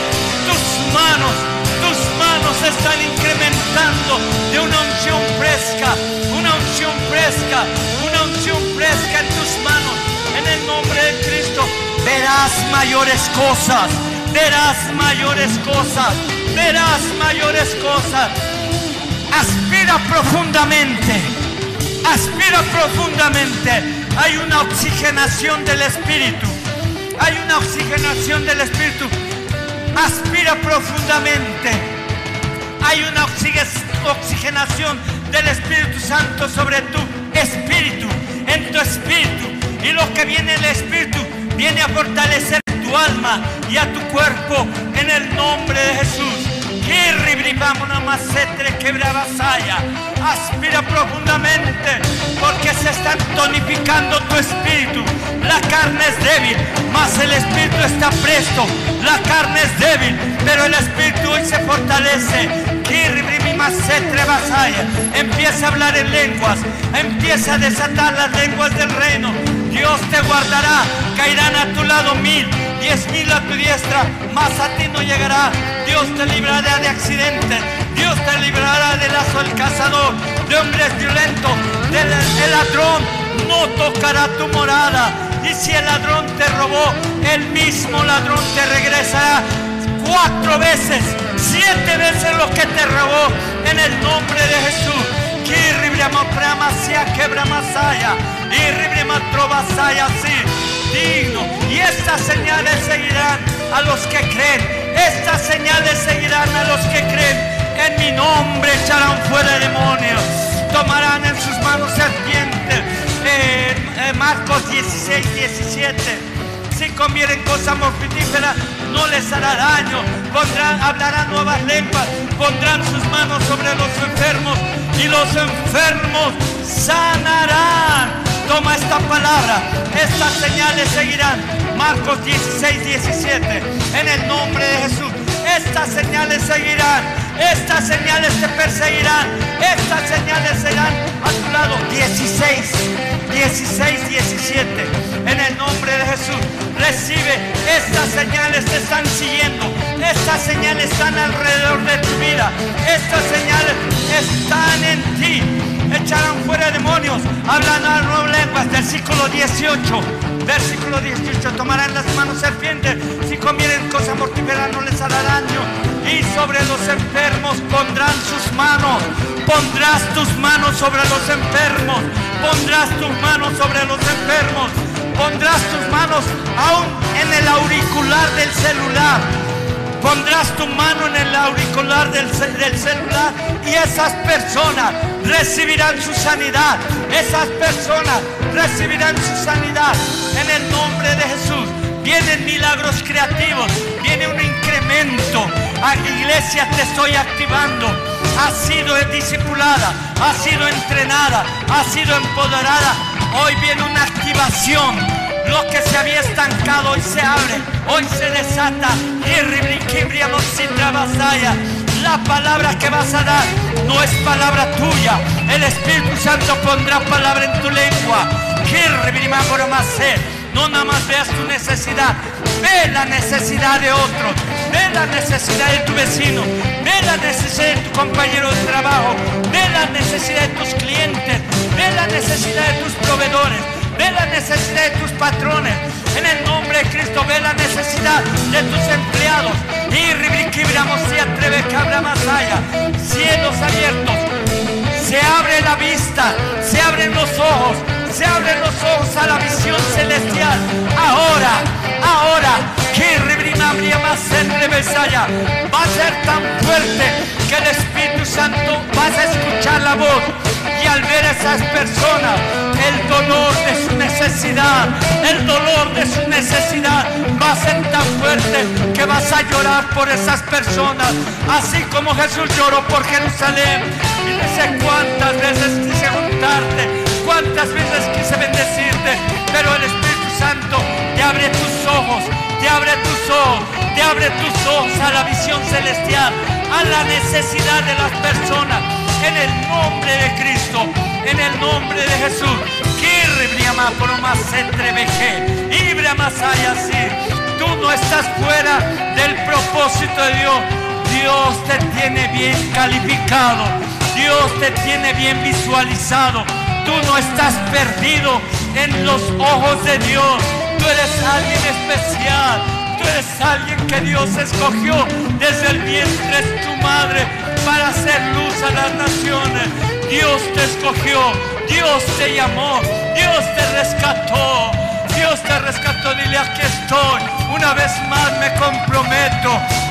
Tus manos, tus manos están incrementando de una unción fresca. Unción fresca. Una unción fresca en tus manos. En el nombre de Cristo verás mayores cosas. Verás mayores cosas. Verás mayores cosas. Aspira profundamente. Aspira profundamente. Hay una oxigenación del Espíritu. Hay una oxigenación del Espíritu. Aspira profundamente. Hay una oxigenación del Espíritu Santo sobre tu espíritu, en tu espíritu. Y lo que viene el Espíritu viene a fortalecer tu alma y a tu cuerpo en el nombre de Jesús. Aspira profundamente porque se está tonificando tu espíritu. La carne es débil, mas el espíritu está presto. La carne es débil, pero el espíritu hoy se fortalece. Empieza a hablar en lenguas, empieza a desatar las lenguas del reino. Dios te guardará, caerán a tu lado mil, diez mil a tu diestra, mas a ti no llegará. Dios te librará de accidentes, Dios te librará del lazo del cazador, de hombres violentos, del el ladrón no tocará tu morada. Y si el ladrón te robó, el mismo ladrón te regresará cuatro veces, siete veces lo que te robó en el nombre de Jesús. Digno. Y estas señales seguirán a los que creen. Estas señales seguirán a los que creen. En mi nombre echarán fuera demonios. Tomarán en sus manos serpientes. Marcos 16, 17 si comieren cosas mortíferas, no les hará daño. Pondrán, hablarán nuevas lenguas, pondrán sus manos sobre los enfermos y los enfermos sanarán. Toma esta palabra, estas señales seguirán. Marcos 16, 17. En el nombre de Jesús, estas señales seguirán. Estas señales te perseguirán. Estas señales serán a tu lado. 16, 16, 17. En el nombre de Jesús, recibe. Estas señales te están siguiendo. Estas señales están alrededor de tu vida. Estas señales están en ti. Echarán fuera demonios. Hablan a nuevas lenguas. Versículo 18. Versículo 18. Tomarán las manos serpientes. Si comieren cosa mortífera no les hará daño. Y sobre los enfermos pondrán sus manos. Pondrás tus manos sobre los enfermos. Pondrás tus manos sobre los enfermos. Pondrás tus manos aún en el auricular del celular. Pondrás tu mano en el auricular del, del, celular y esas personas recibirán su sanidad. Esas personas recibirán su sanidad en el nombre de Jesús. Vienen milagros creativos, viene un incremento. A iglesia te estoy activando. Ha sido discipulada, ha sido entrenada, ha sido empoderada. Hoy viene una activación lo que se había estancado hoy se abre, hoy se desata. La palabra que vas a dar no es palabra tuya. El Espíritu Santo pondrá palabra en tu lengua. No nada más veas tu necesidad, ve la necesidad de otro, ve la necesidad de tu vecino, ve la necesidad de tu compañero de trabajo, ve la necesidad de tus clientes, ve la necesidad de tus proveedores Ve la necesidad de tus patrones. En el nombre de Cristo, ve la necesidad de tus empleados. Y ribriquibiramos si atreve que habla más allá. Cielos abiertos, los ojos, se abren los ojos a la visión celestial. Ahora, ahora, que va a ser tan fuerte que el Espíritu Santo vas a escuchar la voz al ver a esas personas el dolor de su necesidad, el dolor de su necesidad va a ser tan fuerte que vas a llorar por esas personas, así como Jesús lloró por Jerusalén y no sé cuántas veces quise juntarte, cuántas veces quise bendecirte, pero el Espíritu Santo te abre tus ojos, te abre tus ojos, te abre tus ojos a la visión celestial, a la necesidad de las personas, en el nombre de Cristo, en el nombre de Jesús. Tú no estás fuera del propósito de Dios. Dios te tiene bien calificado. Dios te tiene bien visualizado. Tú no estás perdido en los ojos de Dios. Tú eres alguien especial. Tú eres alguien que Dios escogió desde el vientre de tu madre para hacer luz a las naciones. Dios te escogió. Dios te llamó. Dios te rescató. Dios te rescató, dile aquí estoy. Una vez más me comprometo,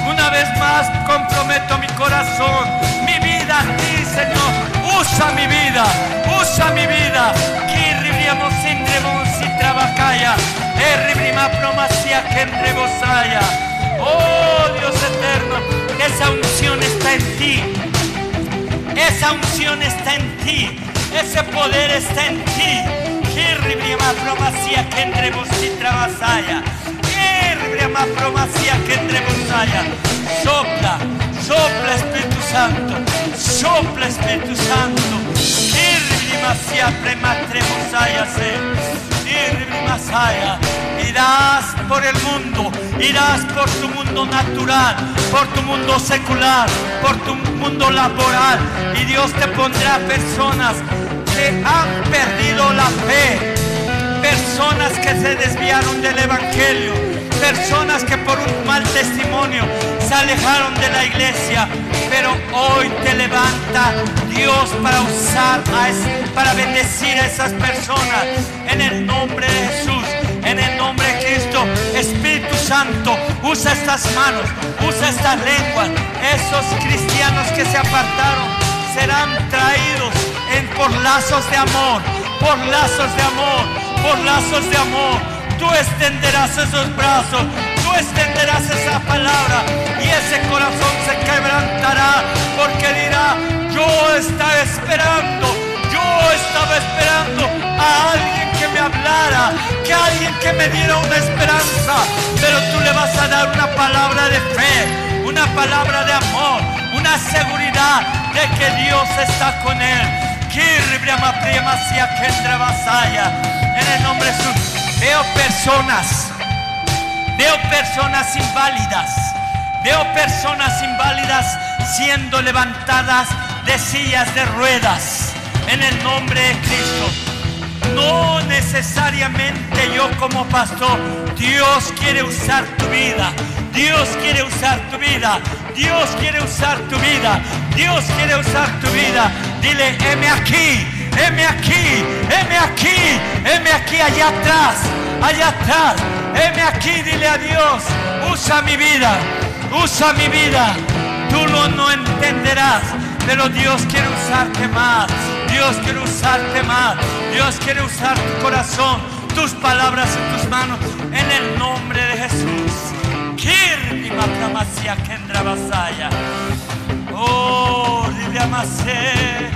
una vez más comprometo mi corazón, mi vida a ti, Señor. Usa mi vida, usa mi vida. Kirribriamos sin trabacaya, erribrima promacia que. Oh Dios eterno, esa unción está en ti. Esa unción está en ti. Ese poder está en ti. Que entre vos y trabasaya. Irribrima promacia que entre vosaya. Sopla, sopla Espíritu Santo. Sopla Espíritu Santo. Irribrima siempre matremosaya se. Irribrima saya. Irás por el mundo, irás por tu mundo natural, por tu mundo secular, por tu mundo laboral. Y Dios te pondrá personas han perdido la fe, personas que se desviaron del Evangelio, personas que por un mal testimonio se alejaron de la iglesia, pero hoy te levanta Dios para usar, para bendecir a esas personas en el nombre de Jesús. En el nombre de Cristo, Espíritu Santo, usa estas manos, usa estas lenguas. Esos cristianos que se apartaron serán traídos por lazos de amor, por lazos de amor, por lazos de amor. Tú extenderás esos brazos, tú extenderás esa palabra y ese corazón se quebrantará porque dirá, yo estaba esperando, yo estaba esperando a alguien que me hablara, que alguien que me diera una esperanza, pero tú le vas a dar una palabra de fe, una palabra de amor, una seguridad de que Dios está con él en el nombre de Jesús. Veo personas, veo personas inválidas, veo personas inválidas siendo levantadas de sillas de ruedas en el nombre de Cristo. No necesariamente yo como pastor, Dios quiere usar tu vida. Dios quiere usar tu vida. Dios quiere usar tu vida. Dios quiere usar tu vida. Dile, heme aquí, heme aquí, heme aquí, heme aquí, allá atrás, allá atrás. Heme aquí, dile a Dios, usa mi vida, usa mi vida. Tú no, no entenderás, pero Dios quiere usarte más. Dios quiere usarte más. Dios quiere usar tu corazón, tus palabras en tus manos, en el nombre de Jesús. Kirti makramasia kendra basaya. Oh, ridiamase,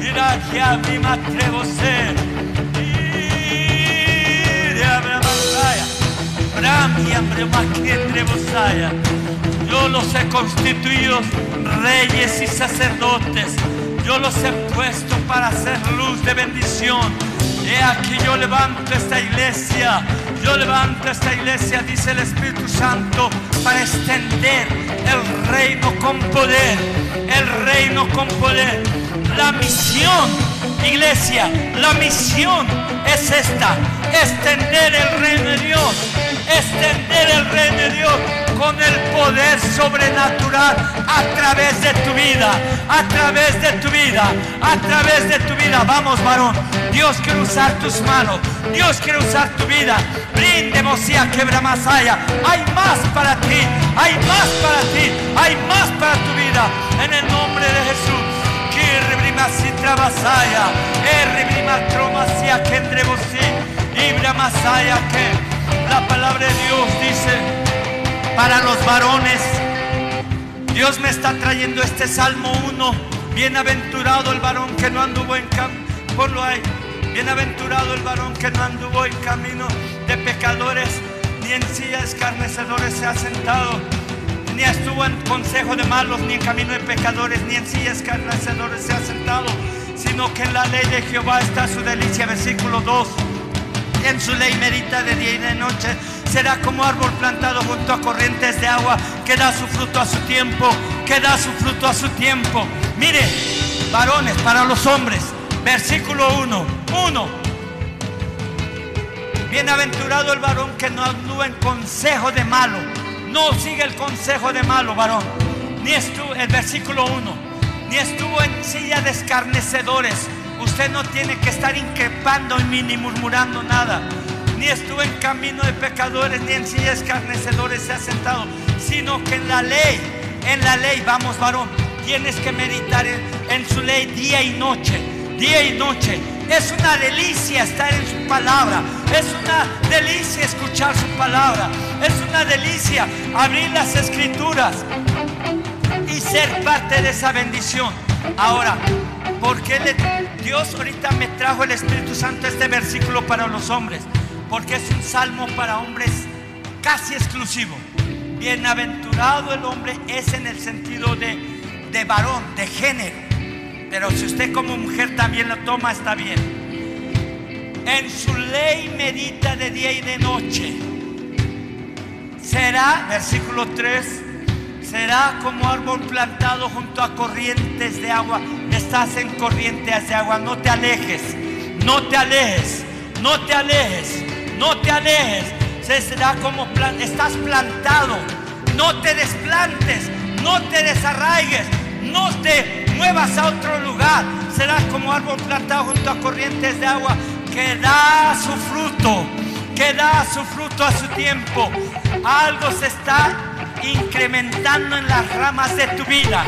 irakia mi matrevose. Iriabramasaya. Brami ambremakendre bosaya. Yo los he constituido reyes y sacerdotes. Yo los he puesto para hacer luz de bendición. He aquí yo levanto esta iglesia yo levanto esta iglesia, dice el Espíritu Santo, para extender el reino con poder, el reino con poder. La misión, iglesia, la misión es esta, extender el reino de Dios, extender el reino de Dios con el poder sobrenatural a través de tu vida, a través de tu vida, a través de tu vida. Vamos, varón, Dios quiere usar tus manos. Dios quiere usar tu vida. Brinde, Mosía, quebra más allá. Hay más para ti. Hay más para ti. Hay más para tu vida. En el nombre de Jesús. Masaya, Masaya que la palabra de Dios dice para los varones. Dios me está trayendo este Salmo 1. Bienaventurado el varón que no anduvo en camino. Ponlo ahí. Bienaventurado el varón que no anduvo en camino de pecadores, ni en silla escarnecedores se ha sentado ni estuvo en consejo de malos, ni en camino de pecadores, ni en sillas escarnecedores se ha sentado, sino que en la ley de Jehová está su delicia. Versículo 2. En su ley medita de día y de noche. Será como árbol plantado junto a corrientes de agua que da su fruto a su tiempo, que da su fruto a su tiempo. Mire, varones, para los hombres. Versículo 1. 1. Bienaventurado el varón que no anduvo en consejo de malo no sigue el consejo de malo, varón. Ni estuvo, el versículo 1, ni estuvo en silla de escarnecedores. Usted no tiene que estar increpando ni murmurando nada. Ni estuvo en camino de pecadores, ni en silla de escarnecedores se ha sentado. Sino que en la ley, en la ley, vamos varón, tienes que meditar en su ley día y noche. Día y noche es una delicia estar en su palabra. Es una delicia escuchar su palabra. Es una delicia abrir las escrituras y ser parte de esa bendición. Ahora, ¿por qué Dios ahorita me trajo el Espíritu Santo este versículo para los hombres? Porque es un salmo para hombres casi exclusivo. Bienaventurado el hombre es en el sentido de, de varón, de género pero si usted como mujer también lo toma, está bien. En su ley medita de día y de noche. Será, versículo 3, será como árbol plantado junto a corrientes de agua. Estás en corrientes de agua, no te alejes, no te alejes, no te alejes, no te alejes. será como estás plantado, no te desplantes, no te desarraigues, no te muevas a otro lugar. Serás como árbol plantado junto a corrientes de agua que da su fruto, que da su fruto a su tiempo. Algo se está incrementando en las ramas de tu vida.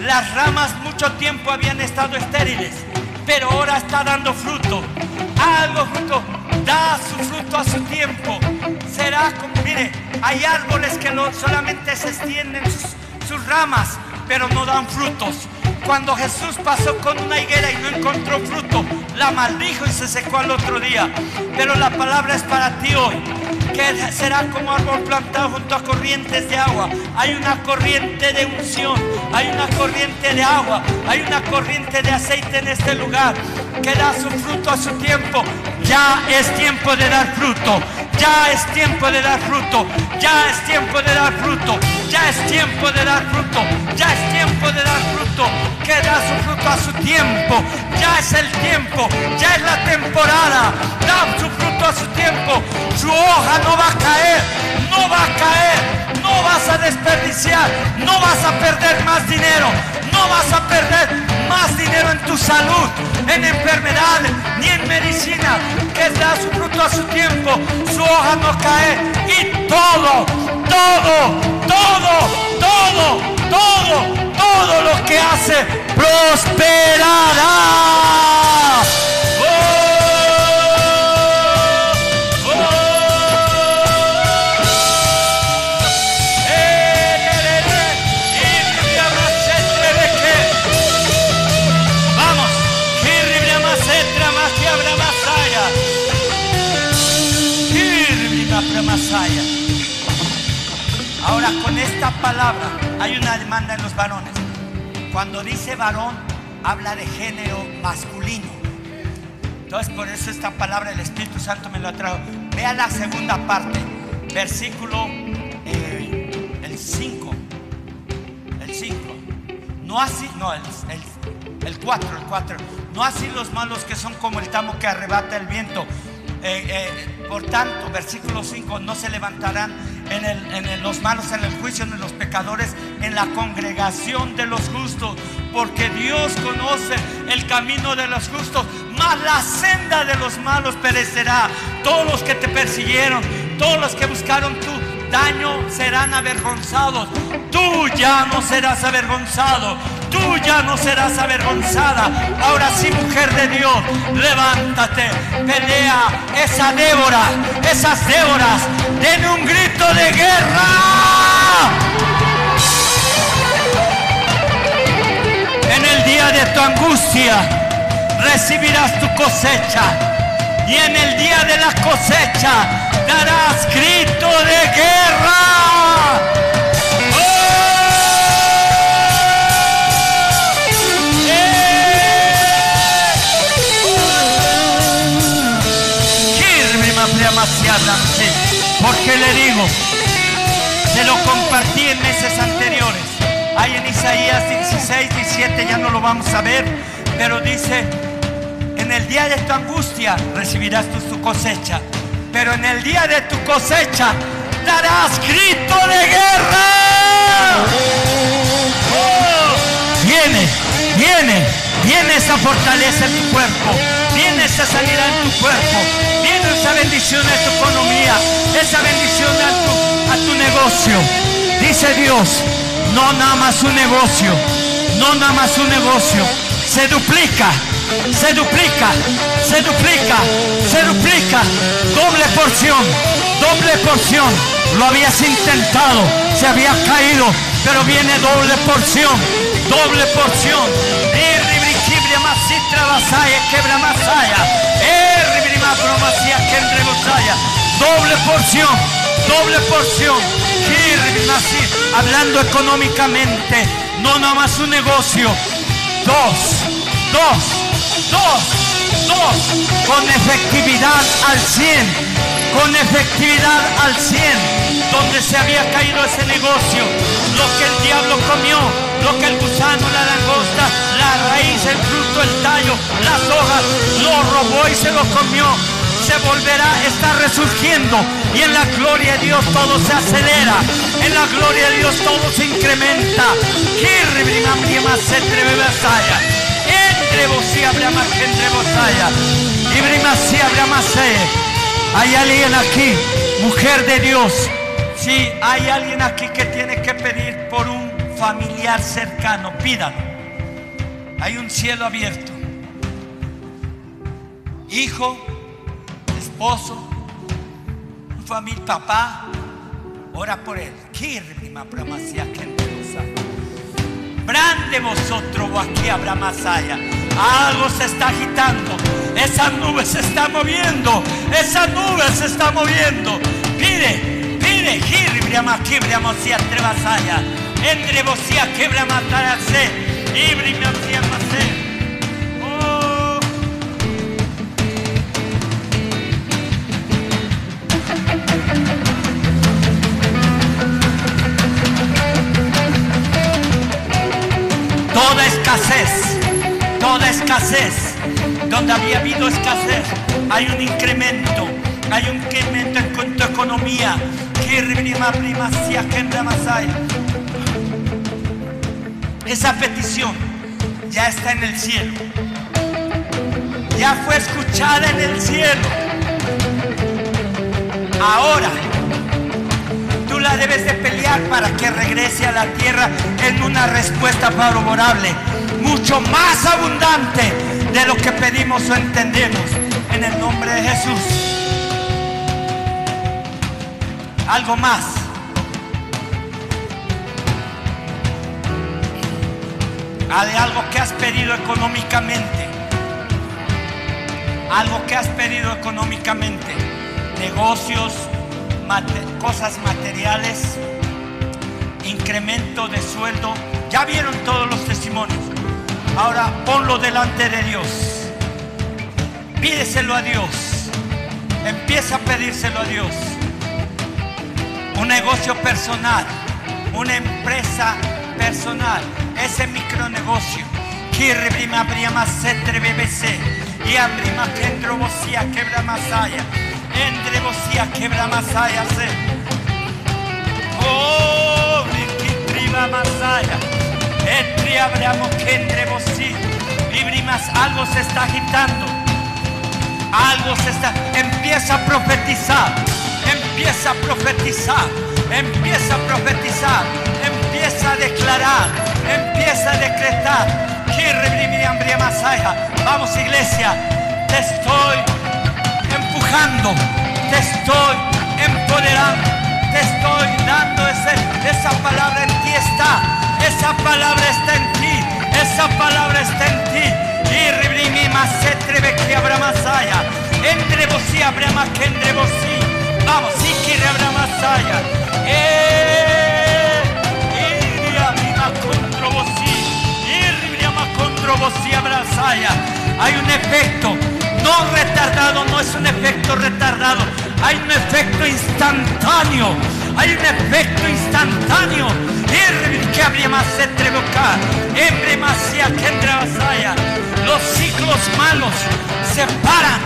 Las ramas mucho tiempo habían estado estériles, pero ahora está dando fruto. Algo fruto, da su fruto a su tiempo. Será como, mire, hay árboles que solamente se extienden sus ramas, pero no dan frutos. Cuando Jesús pasó con una higuera y no encontró fruto, la maldijo y se secó al otro día. Pero la palabra es para ti hoy, que será como árbol plantado junto a corrientes de agua. Hay una corriente de unción, hay una corriente de agua, hay una corriente de aceite en este lugar que da su fruto a su tiempo. Ya es tiempo de dar fruto. Ya es tiempo de dar fruto. Ya es tiempo de dar fruto. Ya es tiempo de dar fruto. Ya es tiempo de dar fruto. Que da su fruto a su tiempo. Ya es el tiempo. Ya es la temporada. Da su fruto a su tiempo. Su hoja no va a caer. No va a caer. No vas a desperdiciar. No vas a perder más dinero. No vas a perder más dinero en tu salud, en enfermedades, ni en medicina, que da su fruto a su tiempo, su hoja no cae y todo, todo, todo, todo, todo, todo lo que hace prosperará. Varones. Cuando dice varón, habla de género masculino. Entonces, por eso esta palabra el Espíritu Santo me lo ha traído. Vea la segunda parte, versículo eh, el 5. El 5. No así, no, el 4, el 4. No así los malos que son como el tamo que arrebata el viento. Eh, eh, por tanto, versículo 5, no se levantarán en, los malos en el juicio, en los pecadores, en la congregación de los justos, porque Dios conoce el camino de los justos, mas la senda de los malos perecerá. Todos los que te persiguieron, todos los que buscaron tu daño serán avergonzados. Tú ya no serás avergonzado. Tú ya no serás avergonzada. Ahora sí, mujer de Dios, levántate, pelea. Esa Débora, esas Déboras, den un grito de guerra. En el día de tu angustia recibirás tu cosecha. Y en el día de la cosecha darás grito de guerra. Porque le digo, se lo compartí en meses anteriores. Hay en Isaías 16, 17, ya no lo vamos a ver, pero dice, en el día de tu angustia recibirás tu cosecha, pero en el día de tu cosecha darás grito de guerra. Oh, viene, viene, viene esa fortaleza en tu cuerpo, viene esa sanidad en tu cuerpo, viene esa bendición en tu economía, esa bendición a a tu negocio. Dice Dios, no nada más un negocio, no nada más un negocio, se duplica se duplica, se duplica, se duplica. Doble porción, doble porción. Lo habías intentado, se había caído, pero viene doble porción, doble porción. Doble porción, doble porción. Hablando económicamente, no nada más un negocio. Dos, dos, dos, dos, con efectividad al 100 con efectividad al 100, donde se había caído ese negocio, lo que el diablo comió, lo que el gusano, la langosta, la raíz, el fruto, el tallo, las hojas, lo robó y se lo comió. Se volverá, está resurgiendo y en la gloria de Dios todo se acelera, en la gloria de Dios todo se incrementa. Hay alguien aquí, mujer de Dios. Si hay alguien aquí que tiene que pedir por un familiar cercano, pídalo. Hay un cielo abierto. Hijo, esposo, familia, papá, ora por él. Brande vosotros o aquí habrá más allá. Algo se está agitando. Esa nube se está moviendo. Esa nube se está moviendo. Pide, pide. Hirbriama, kibriama, si atrevasaya. Entre vos si a quebra matarase. Hibriama, escasez, donde había habido escasez, hay un incremento, hay un incremento en tu economía. Esa petición ya está en el cielo, ya fue escuchada en el cielo. Ahora la debes de pelear para que regrese a la tierra en una respuesta favorable, mucho más abundante de lo que pedimos o entendemos. En el nombre de Jesús. Algo más. De algo que has pedido económicamente. Algo que has pedido económicamente. Negocios, cosas materiales, incremento de sueldo. Ya vieron todos los testimonios. Ahora ponlo delante de Dios. Pídeselo a Dios. Empieza a pedírselo a Dios. Un negocio personal, una empresa personal, ese micronegocio. Kirribima prima setre BBC y abrima kendro quebra masaya entre vosía quebra masaya. Oh, masaya. Entre abramos que entre vosí. Vibrimas, algo se está agitando. Algo se está. Empieza a profetizar. Empieza a profetizar. Empieza a profetizar. Empieza a declarar. Empieza a decretar. Vamos iglesia. Te estoy empujando. Te estoy empoderando. Te estoy dando esa palabra en ti está. Esa palabra está en ti. Esa palabra está en ti. Entre Endrebosi abrama que endrebosi. Vamos, Ikiri abramasaya. Eh, iria mima controbosi. Irriama controbosi abrazaya. Hay un efecto no retardado, no es un efecto retardado. Hay un efecto instantáneo. Hay un efecto instantáneo. Los ciclos malos se paran,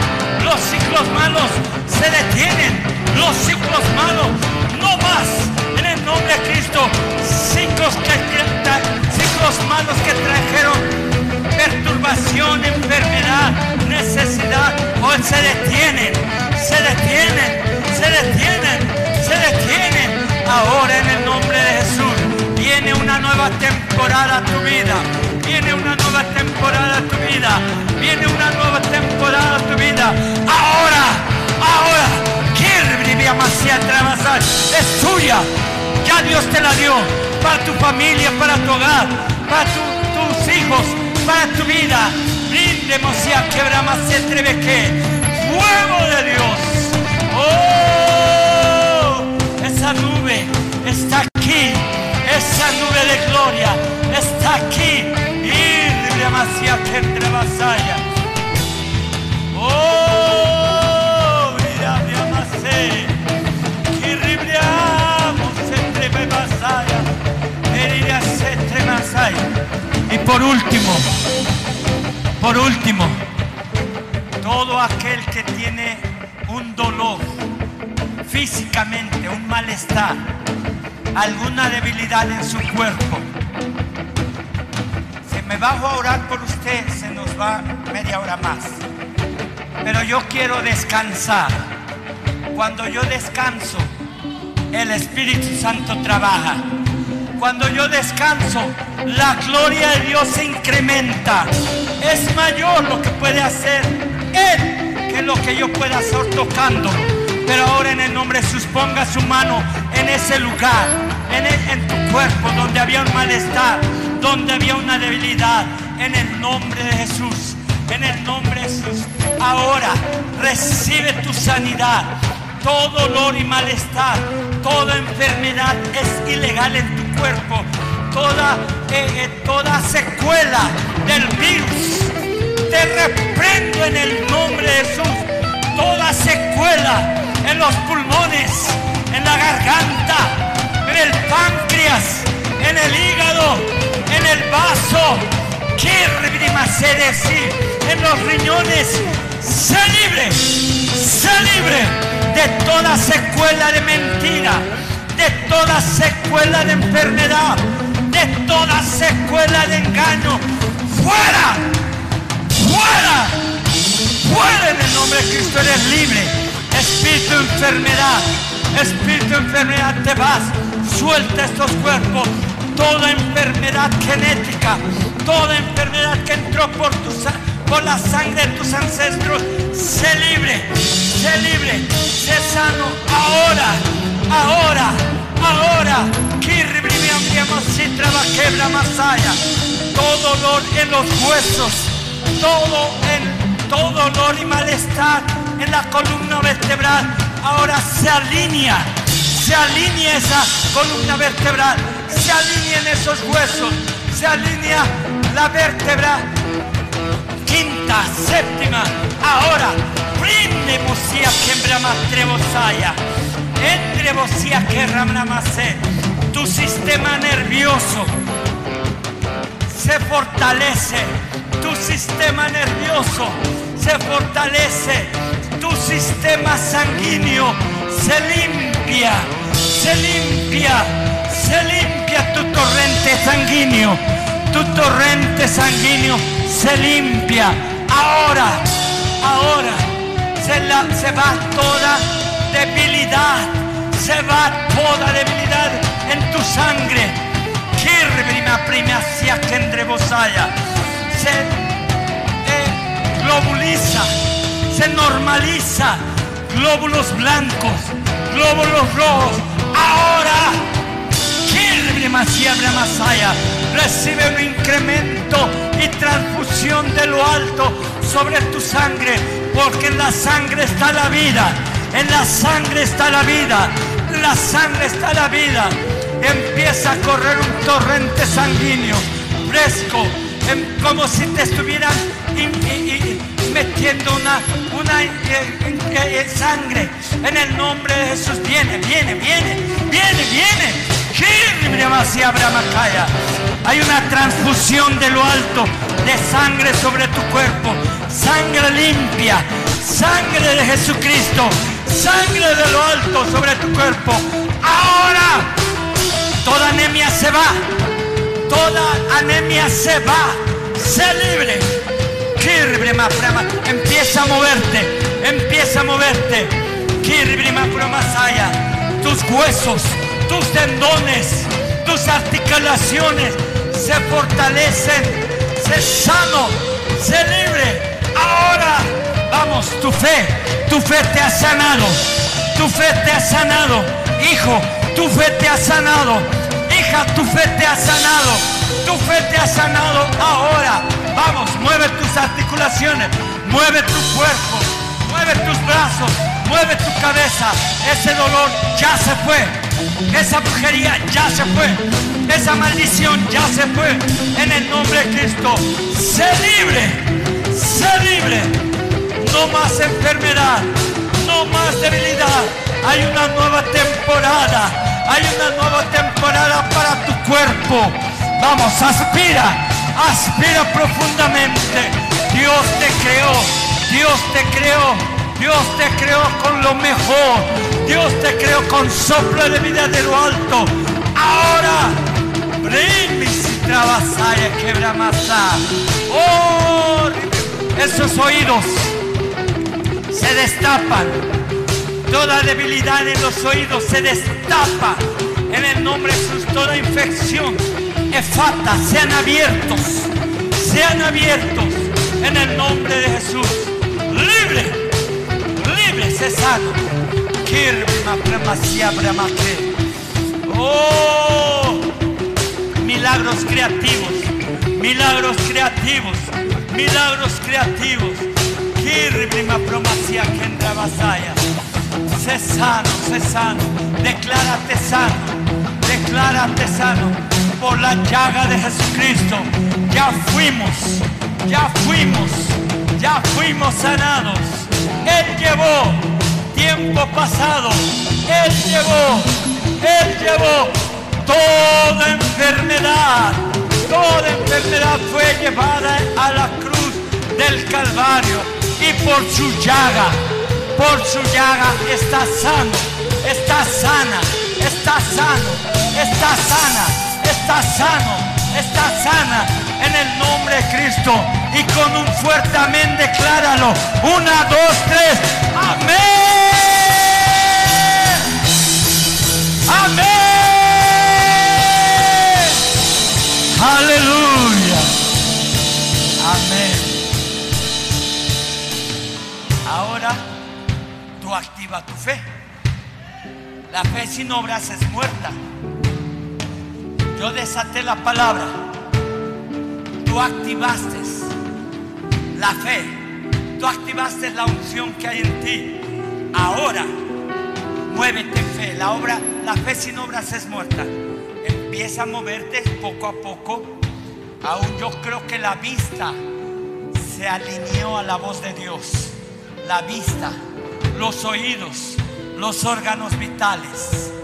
los ciclos malos se detienen, los ciclos malos no más en el nombre de Cristo. Ciclos, que, ciclos malos que trajeron perturbación, enfermedad, necesidad, hoy se detienen, se detienen, se detienen, se detienen. Ahora en el nombre de Jesús viene una nueva temporada a tu vida Viene una nueva temporada a tu vida. Viene una nueva temporada a tu vida. Ahora, ahora. Es tuya. Ya Dios te la dio. Para tu familia, para tu hogar, para tus hijos, para tu vida. Brindemos y a quebramos entre que. Fuego de Dios. Oh, esa nube está entre vasalla. Oh, mira, mi amasé. Entre vasalla. Heridas entre vasalla. Y por último, por último, todo aquel que tiene un dolor físicamente, un malestar, alguna debilidad en su cuerpo, me bajo a orar por usted, se nos va media hora más. Pero yo quiero descansar. Cuando yo descanso, el Espíritu Santo trabaja. Cuando yo descanso, la gloria de Dios se incrementa. Es mayor lo que puede hacer Él que lo que yo pueda hacer tocando. Pero ahora en el nombre de Jesús ponga su mano en ese lugar, en, en tu cuerpo donde había un malestar donde había una debilidad, en el nombre de Jesús, en el nombre de Jesús. Ahora recibe tu sanidad. Todo dolor y malestar, toda enfermedad es ilegal en tu cuerpo. Toda, eh, eh, toda secuela del virus, te reprendo en el nombre de Jesús. Toda secuela en los pulmones, en la garganta, en el páncreas, en el hígado, el vaso. en los riñones. Sé libre, sé libre de toda secuela de mentira, de toda secuela de enfermedad, de toda secuela de engaño. ¡Fuera! ¡Fuera! ¡Fuera en el nombre de Cristo! Eres libre. Espíritu enfermedad, espíritu enfermedad, te vas. Suelta estos cuerpos toda enfermedad genética, toda enfermedad que entró por, la sangre de tus ancestros, sé libre, sé libre, sé sano ahora, ahora, ahora. Todo dolor en los huesos, todo en todo dolor y malestar en la columna vertebral, ahora se alinea, se alinea esa columna vertebral se alineen esos huesos, se alinea la vértebra. Quinta, séptima, ahora, prime bosía que trebosaya, entre bosía que tu sistema nervioso se fortalece, tu sistema nervioso se fortalece, tu sistema sanguíneo se limpia, se limpia, se limpia tu torrente sanguíneo. Tu torrente sanguíneo se limpia. Ahora, ahora, se, va toda debilidad, se va toda debilidad en tu sangre. Kirbrima prima hacia que se eh, globuliza, se normaliza glóbulos blancos, glóbulos rojos. Ahora, Masaya, recibe un incremento y transfusión de lo alto sobre tu sangre, porque en la sangre está la vida, en la sangre está la vida, en la sangre está la vida. Empieza a correr un torrente sanguíneo, fresco, como si te estuvieran metiendo una, una eh, sangre. En el nombre de Jesús, viene, viene, viene, viene, viene. Hay una transfusión de lo alto de sangre sobre tu cuerpo. Sangre limpia. Sangre de Jesucristo. Sangre de lo alto sobre tu cuerpo. Ahora toda anemia se va. Toda anemia se va. Sé libre. Empieza a moverte. Empieza a moverte. Tus huesos tus tendones, tus articulaciones se fortalecen, se sano, se libre. Ahora, vamos, tu fe, tu fe te ha sanado, tu fe te ha sanado, hijo, tu fe te ha sanado, hija, tu fe te ha sanado, tu fe te ha sanado. Ahora, vamos, mueve tus articulaciones, mueve tu cuerpo, mueve tus brazos, mueve tu cabeza. Ese dolor ya se fue. Esa brujería ya se fue. Esa maldición ya se fue. En el nombre de Cristo. Sé libre. Sé libre. No más enfermedad. No más debilidad. Hay una nueva temporada. Hay una nueva temporada para tu cuerpo. Vamos, aspira. Aspira profundamente. Dios te creó. Dios te creó Dios te creó con lo mejor. Dios te creó con soplo de vida de lo alto. Ahora, brimis y trabasaya quebramasa. Oh, esos oídos se destapan. Toda debilidad en los oídos se destapa. En el nombre de Jesús, toda infección, efata, sean abiertos. Sean abiertos en el nombre de Jesús. Libre sé sano. Oh, milagros creativos, milagros creativos, milagros creativos. Sé sano, sé sano, declárate sano, declárate sano por la llaga de Jesucristo. Ya fuimos, ya fuimos, ya fuimos sanados. Él llevó tiempo pasado. Él llevó, Él llevó toda enfermedad. Toda enfermedad fue llevada a la cruz del Calvario. Y por su llaga, por su llaga está sano, está sana, está sano, está sana, está sano, está sana en el nombre de Cristo. Y con un fuerte amén decláralo. Una, dos, tres. Amén. Amén. Aleluya. Amén. Ahora tú activa tu fe. La fe sin obras es muerta. Yo desaté la palabra tú activaste la fe, tú activaste la unción que hay en ti. Ahora, muévete fe. La obra, la fe sin obras es muerta. Empieza a moverte poco a poco. Aún yo creo que la vista se alineó a la voz de Dios. La vista, los oídos, los órganos vitales.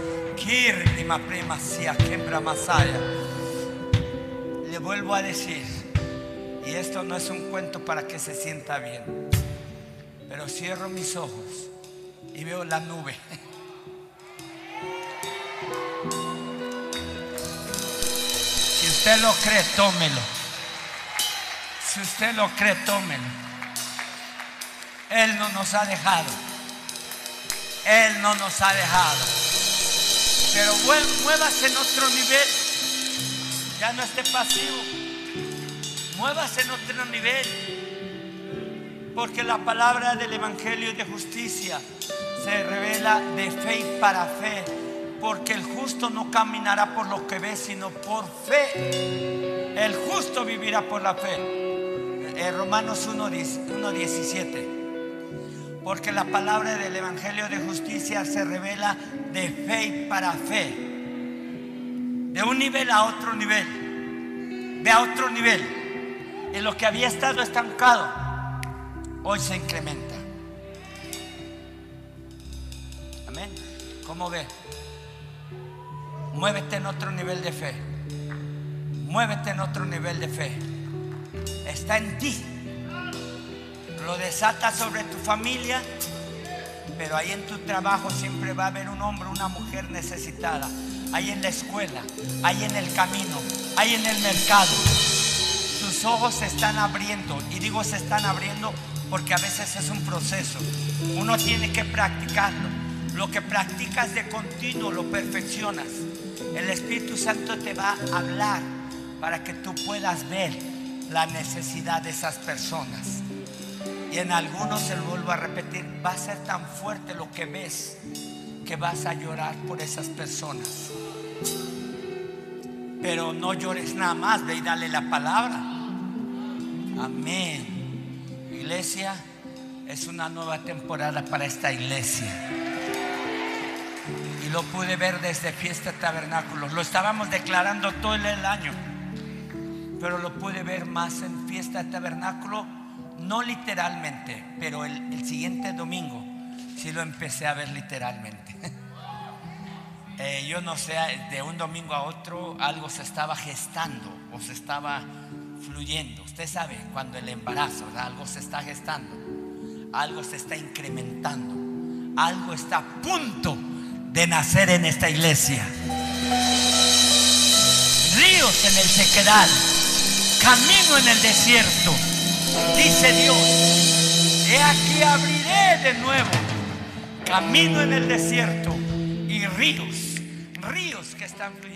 Le vuelvo a decir, y esto no es un cuento para que se sienta bien. Pero cierro mis ojos y veo la nube. <laughs> Si usted lo cree, tómelo. Si usted lo cree, tómelo. Él no nos ha dejado. Él no nos ha dejado. Pero muévase otro nivel. Ya no esté pasivo. Muévase en otro nivel. Porque la palabra del Evangelio de justicia se revela de fe para fe. Porque el justo no caminará por lo que ve, sino por fe. El justo vivirá por la fe. Eh, Romanos 1.17 porque la palabra del Evangelio de justicia se revela de fe para fe, de un nivel a otro nivel, de a otro nivel. En lo que había estado estancado, hoy se incrementa. Amén. ¿Cómo ve? Muévete en otro nivel de fe. Muévete en otro nivel de fe. Está en ti lo desata sobre tu familia, pero ahí en tu trabajo siempre va a haber un hombre, una mujer necesitada. Ahí en la escuela, ahí en el camino, ahí en el mercado. Tus ojos se están abriendo. Y digo se están abriendo porque a veces es un proceso. Uno tiene que practicarlo. Lo que practicas de continuo lo perfeccionas. El Espíritu Santo te va a hablar para que tú puedas ver la necesidad de esas personas. Y en algunos, se lo vuelvo a repetir, va a ser tan fuerte lo que ves que vas a llorar por esas personas. Pero no llores nada más, ve y dale la palabra. Amén. Iglesia, es una nueva temporada para esta iglesia. Y lo pude ver desde Fiesta Tabernáculos. Lo estábamos declarando todo el año. Pero lo pude ver más en Fiesta Tabernáculo no literalmente, pero el, siguiente domingo sí lo empecé a ver literalmente. <laughs> Eh, yo no sé, de un domingo a otro algo se estaba gestando o se estaba fluyendo. Usted sabe, cuando el embarazo, algo se está gestando, algo se está incrementando, algo está a punto de nacer en esta iglesia. Ríos en el sequedal, camino en el desierto Dice Dios, he aquí abriré de nuevo camino en el desierto y ríos, ríos que están fluyendo.